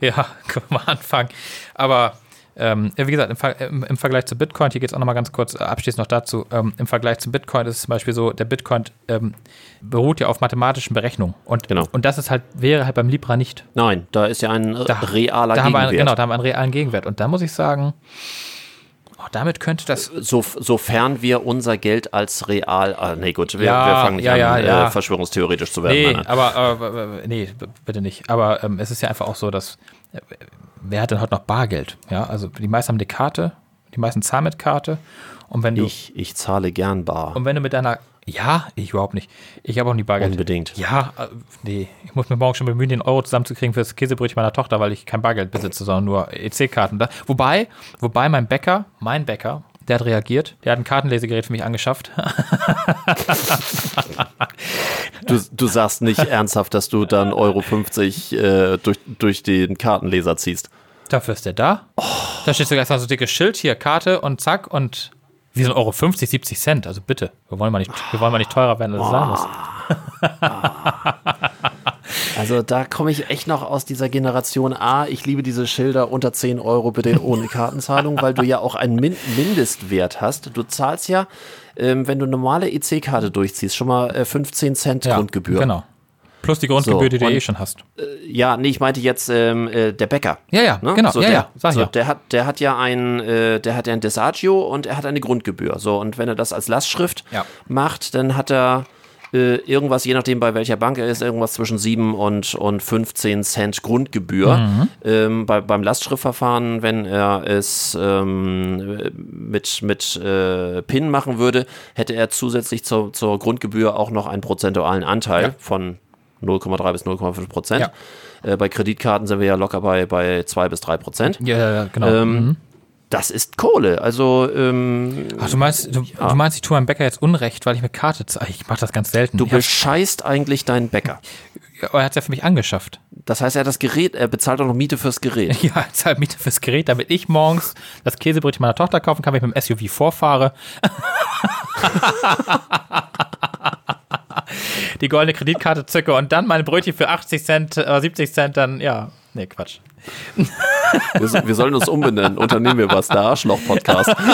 <laughs> ja, können wir mal anfangen. Aber ähm, wie gesagt, im, Ver im, im Vergleich zu Bitcoin, hier geht es auch nochmal ganz kurz äh, abschließend noch dazu, ähm, im Vergleich zu Bitcoin ist es zum Beispiel so, der Bitcoin ähm, beruht ja auf mathematischen Berechnungen. Und, Genau. und das ist halt, wäre halt beim Libra nicht. Nein, da ist ja ein Da- realer Da Gegenwert. einen- genau, da haben wir einen realen Gegenwert. Und da muss ich sagen, oh, damit könnte das so, sofern wir unser Geld als real, ah, nee gut, wir, Ja, wir fangen nicht ja, an, ja, äh, ja. verschwörungstheoretisch zu werden. Nee, aber äh, nee, bitte nicht. Aber ähm, es ist ja einfach auch so, dass äh, wer hat denn heute noch Bargeld? Ja, also die meisten haben die Karte, die meisten zahlen mit Karte. Und wenn du Ich, ich zahle gern bar. und wenn du mit deiner ja, ich überhaupt nicht. Ich habe auch nie Bargeld. Unbedingt. Ja, äh, nee. Ich muss mir morgen schon bemühen, den Euro zusammenzukriegen für das Käsebrötchen meiner Tochter, weil ich kein Bargeld besitze, sondern nur EC-Karten. Wobei, wobei mein Bäcker, mein Bäcker, der hat reagiert. Der hat ein Kartenlesegerät für mich angeschafft. Du, du sagst nicht ernsthaft, dass du dann Euro 50 äh, durch, durch den Kartenleser ziehst. Dafür ist der da. Da steht sogar erstmal so dickes Schild hier, Karte und zack und wie so ein Euro 50, 70 Cent. Also bitte, wir wollen mal nicht, wir wollen mal nicht teurer werden, als es sein muss. Also da komme ich echt noch aus dieser Generation A. Ich liebe diese Schilder unter 10 Euro bitte ohne <laughs> Kartenzahlung, weil du ja auch einen Min Mindestwert hast. Du zahlst ja, ähm, wenn du normale EC-Karte durchziehst, schon mal äh, 15 Cent Grundgebühr. Genau. Plus die Grundgebühr, So, die du eh schon hast. Ja, nee, ich meinte jetzt ähm, äh, der Bäcker. Ja, ja, Ne? genau. So, ja, der, ja, sag so, ja. der hat, der hat ja ein, äh, der hat ja ein Desagio und er hat eine Grundgebühr. So und wenn er das als Lastschrift Ja. macht, dann hat er äh, irgendwas, je nachdem bei welcher Bank er ist, irgendwas zwischen 7 und, und 15 Cent Grundgebühr. Mhm. Ähm, bei, beim Lastschriftverfahren, wenn er es ähm, mit, mit äh, PIN machen würde, hätte er zusätzlich zur, zur Grundgebühr auch noch einen prozentualen Anteil Ja. von 0,3 bis 0,5 Prozent. Ja. Äh, bei Kreditkarten sind wir ja locker bei, bei 2 bis 3 Prozent. Ja, ja, ja, genau. Ähm, Das ist Kohle. Also ähm, Ach, du meinst, du, du meinst, ich tue meinem Bäcker jetzt Unrecht, weil ich mit Karte zahle. Ich mache das ganz selten. du bescheißt eigentlich deinen Bäcker. <laughs> aber er hat es ja für mich angeschafft. Das heißt, er hat das Gerät, er bezahlt auch noch Miete fürs Gerät. <laughs> Ja, er zahlt Miete fürs Gerät, damit ich morgens das Käsebrötchen meiner Tochter kaufen kann, wenn ich mit dem SUV vorfahre. <laughs> Die goldene Kreditkarte zücke und dann meine Brötchen für 80 Cent, äh, 70 Cent dann, ja, nee, Quatsch. <laughs> Wir, wir sollen uns umbenennen. Unternehmen wir was, der Arschloch-Podcast. <laughs>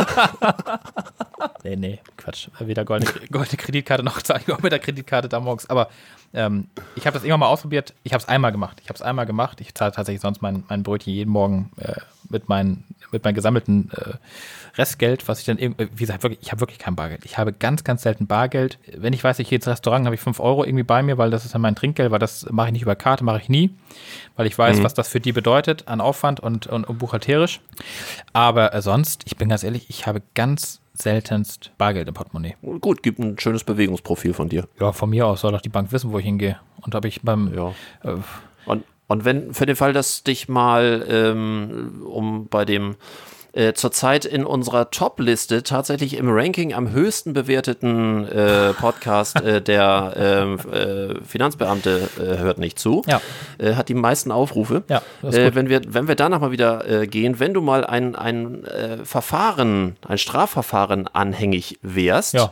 Nee, nee, Quatsch. Weder goldene, goldene Kreditkarte noch auch mit der Kreditkarte da morgens. Aber ähm, ich habe das irgendwann mal ausprobiert. Ich habe es einmal gemacht. Ich habe es einmal gemacht. Ich zahle tatsächlich sonst mein, mein Brötchen jeden Morgen äh, mit, meinen, mit meinem gesammelten äh, Restgeld, was ich dann irgendwie, wie gesagt, wirklich, ich habe wirklich kein Bargeld. Ich habe ganz, ganz selten Bargeld. Wenn ich weiß, ich gehe ins Restaurant, habe ich 5 Euro irgendwie bei mir, weil das ist dann mein Trinkgeld, weil das mache ich nicht über Karte, mache ich nie, weil ich weiß, was das für die bedeutet an Aufwand und, und, und buchhalterisch. Aber äh, sonst, ich bin ganz ehrlich, ich habe ganz seltenst Bargeld im Portemonnaie. Gut, gibt ein schönes Bewegungsprofil von dir. Ja, von mir aus soll doch die Bank wissen, wo ich hingehe. Und ob ich beim. Ja. Äh, Und, und wenn, für den Fall, dass dich mal, ähm, um bei dem äh, zurzeit in unserer Top-Liste tatsächlich im Ranking am höchsten bewerteten äh, Podcast äh, der ähm, äh, Finanzbeamte äh, hört nicht zu. Ja. Äh, hat die meisten Aufrufe. Ja, wenn wir wenn wir danach mal wieder gehen, wenn du mal ein ein Verfahren, ein Strafverfahren anhängig wärst. Ja.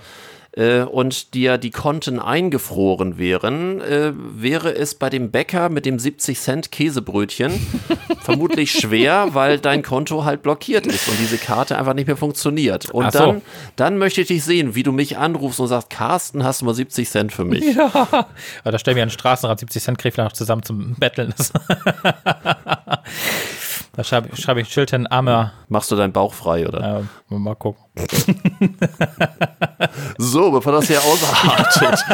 Äh, Und dir die Konten eingefroren wären, äh, wäre es bei dem Bäcker mit dem 70 Cent Käsebrötchen <laughs> vermutlich schwer, weil dein Konto halt blockiert ist und diese Karte einfach nicht mehr funktioniert. Und so. dann, dann möchte ich dich sehen, wie du mich anrufst und sagst, Carsten, hast du mal 70 Cent für mich? Aber da stellen wir einen Straßenrad 70 Cent vielleicht noch zusammen zum Betteln. <laughs> Da schreibe ich, schreibe ich hin, armer. Machst du deinen Bauch frei, oder? Äh, mal gucken. <laughs> So, bevor das hier ausartet.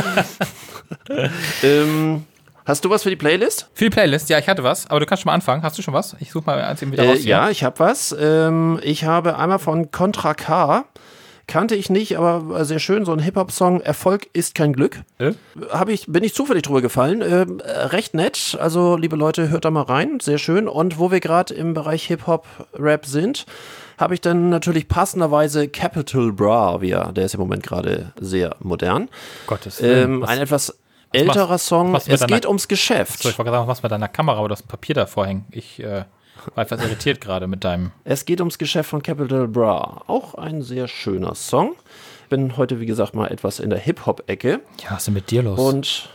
<laughs> ähm, hast du was für die Playlist? Für die Playlist, ja, ich hatte was, aber du kannst schon mal anfangen. Hast du schon was? Ich suche mal eins eben wieder Äh, raus. ja, ich habe was. Ähm, ich habe einmal von Contra K. Kannte ich nicht, aber sehr schön, so ein Hip-Hop-Song, Erfolg ist kein Glück. Äh? Hab ich, bin ich zufällig drüber gefallen. Ähm, äh, recht nett. Also, liebe Leute, hört da mal rein. Sehr schön. Und wo wir gerade im Bereich Hip-Hop-Rap sind, habe ich dann natürlich passenderweise Capital Bra, wie er, der ist im Moment gerade sehr modern. Gottes Willen. Ähm, Was- ein etwas älterer machst- Song. was Es deiner- geht ums Geschäft. so, ich wollte gerade sagen, was mit deiner Kamera oder das Papier davor hängen. Ich äh, <laughs> war etwas irritiert gerade mit deinem. Es geht ums Geschäft von Capital Bra. Auch ein sehr schöner Song. Bin heute, wie gesagt, mal etwas in der Hip-Hop-Ecke Ja, was ist denn mit dir los? und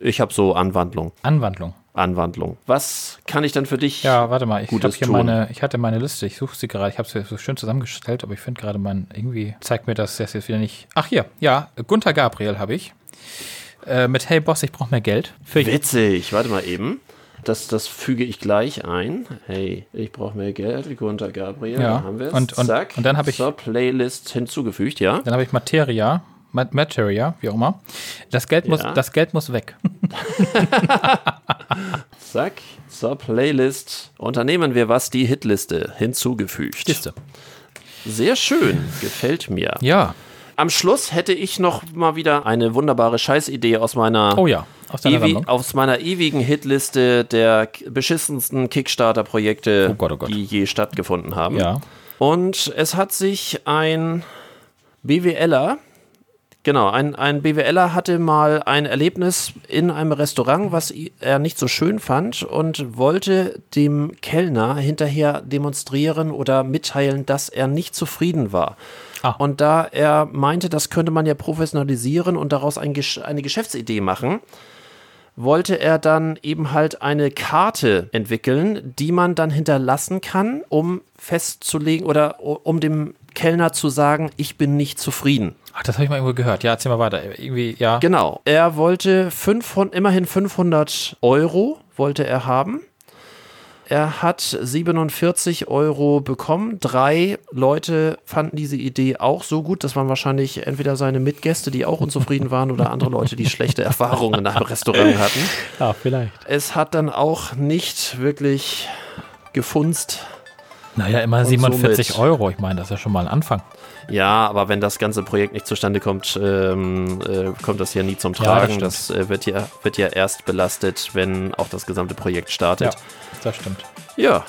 ich habe so Anwandlung. Anwandlung. Anwandlung. Was kann ich dann für dich? Ja, warte mal, ich habe hier tun. meine, ich hatte meine Liste, ich suche sie gerade, ich habe sie so schön zusammengestellt, aber ich finde gerade mein, irgendwie zeigt mir das das jetzt wieder nicht. Ach hier, ja, Gunther Gabriel habe ich. Äh, mit Hey Boss, ich brauche mehr Geld. Für Witzig. Warte mal eben. Das, das füge ich gleich ein. Hey, ich brauche mehr Geld. Gunter Gabriel. Ja. Da haben wir es. Und- und- Zack. und dann habe ich- zur Playlist hinzugefügt, ja. Dann habe ich Materia, Ma- Materia, wie auch immer. Das Geld muss, Ja. das Geld muss weg. <laughs> Zack. Zur Playlist. Unternehmen wir was? Die Hitliste hinzugefügt. Liste. Sehr schön. Gefällt mir. Ja. Am Schluss hätte ich noch mal wieder eine wunderbare Scheißidee aus meiner, Oh ja, aus ewi aus meiner ewigen Hitliste der beschissensten Kickstarter-Projekte, Oh Gott, oh Gott. die je stattgefunden haben. Ja. Und es hat sich ein BWLer, genau, ein, ein BWLer hatte mal ein Erlebnis in einem Restaurant, was er nicht so schön fand und wollte dem Kellner hinterher demonstrieren oder mitteilen, dass er nicht zufrieden war. Ah. Und da er meinte, das könnte man ja professionalisieren und daraus ein, Gesch- eine Geschäftsidee machen, wollte er dann eben halt eine Karte entwickeln, die man dann hinterlassen kann, um festzulegen oder um dem Kellner zu sagen, ich bin nicht zufrieden. Ach, das habe ich mal irgendwo gehört. Ja, erzähl mal weiter. Irgendwie, ja. Genau. Er wollte 500, immerhin 500 Euro wollte er haben. Er hat 47 Euro bekommen. Drei Leute fanden diese Idee auch so gut. Das waren wahrscheinlich entweder seine Mitgäste, die auch unzufrieden waren, oder andere Leute, die schlechte Erfahrungen in einem Restaurant hatten. Ah, vielleicht. Es hat dann auch nicht wirklich gefunzt. Naja, immer Und 47 somit- Euro. Ich meine, das ist ja schon mal ein Anfang. Ja, aber wenn das ganze Projekt nicht zustande kommt, ähm, äh, kommt das ja nie zum Ja, das Tragen. das äh, wird, ja, wird ja erst belastet, wenn auch das gesamte Projekt Ja, startet. das stimmt. Ja,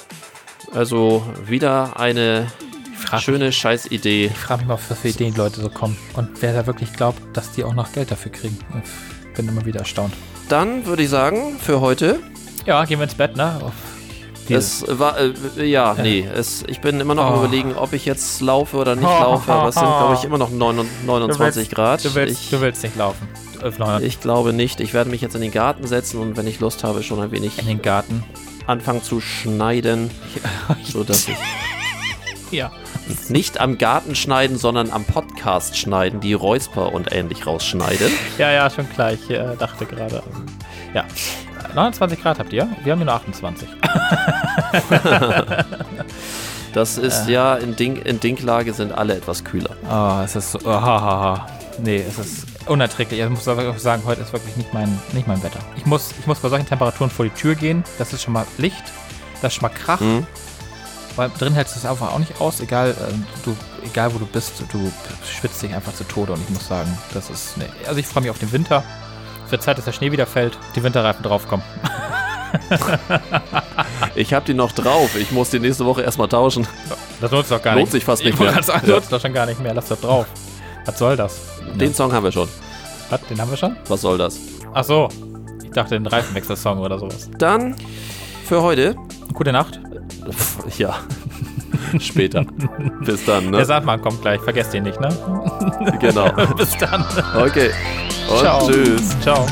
also wieder eine schöne Scheißidee. Ich frage mich mal, auf was für Ideen die Leute so kommen. Und wer da wirklich glaubt, dass die auch noch Geld dafür kriegen. Ich bin immer wieder erstaunt. Dann würde ich sagen, für heute, Ja, gehen wir ins Bett, ne? Auf es war, äh, ja, nee, es, ich bin immer noch am Oh. überlegen, ob ich jetzt laufe oder nicht Oh, <laughs> laufe, aber es sind, oh, glaube oh. ich, immer noch 29 29 Grad. Du willst, ich, du willst nicht laufen. Äh, ich glaube nicht. Ich werde mich jetzt in den Garten setzen und wenn ich Lust habe, schon ein wenig in den Garten. anfangen zu schneiden, <laughs> sodass ich Ja. nicht am Garten schneiden, sondern am Podcast schneiden, die Räusper und ähnlich rausschneiden. Ja, ja, schon klar. Ich äh, dachte gerade. ähm, Ja. 29 Grad habt ihr? Wir haben hier nur 28. <laughs> Das ist ja, in, Ding, in Dinklage sind alle etwas kühler. Oh, es ist so. Oh, ha, ha, ha. Nee, es ist unerträglich. Ich muss sagen, heute ist wirklich nicht mein, nicht mein Wetter. Ich muss, ich muss bei solchen Temperaturen vor die Tür gehen. Das ist schon mal Licht. Das ist schon mal Krach. Mhm. Weil drin hältst du es einfach auch nicht aus. Egal, ähm, du, egal wo du bist, du schwitzt dich einfach zu Tode. Und ich muss sagen, das ist. Nee. Also ich freue mich auf den Winter. Es wird Zeit, dass der Schnee wieder fällt, die Winterreifen draufkommen. <laughs> ich habe die noch drauf. Ich muss die nächste Woche erstmal tauschen. Das lohnt sich doch gar Lohnt nicht. sich fast Ich nicht mehr. Ja. lohnt sich doch schon gar nicht mehr. Lass das drauf. Was soll das? Den Song haben wir schon. Was, den haben wir schon? Was soll das? Ach so. Ich dachte, den Reifenwechsel-Song oder sowas. Dann für heute. Gute Nacht. Ja. <laughs> Später. Bis dann, Der ne? Sandmann kommt gleich. Vergesst ihn nicht, ne? Genau. <laughs> Bis dann. Okay. Und Ciao. tschüss. Ciao.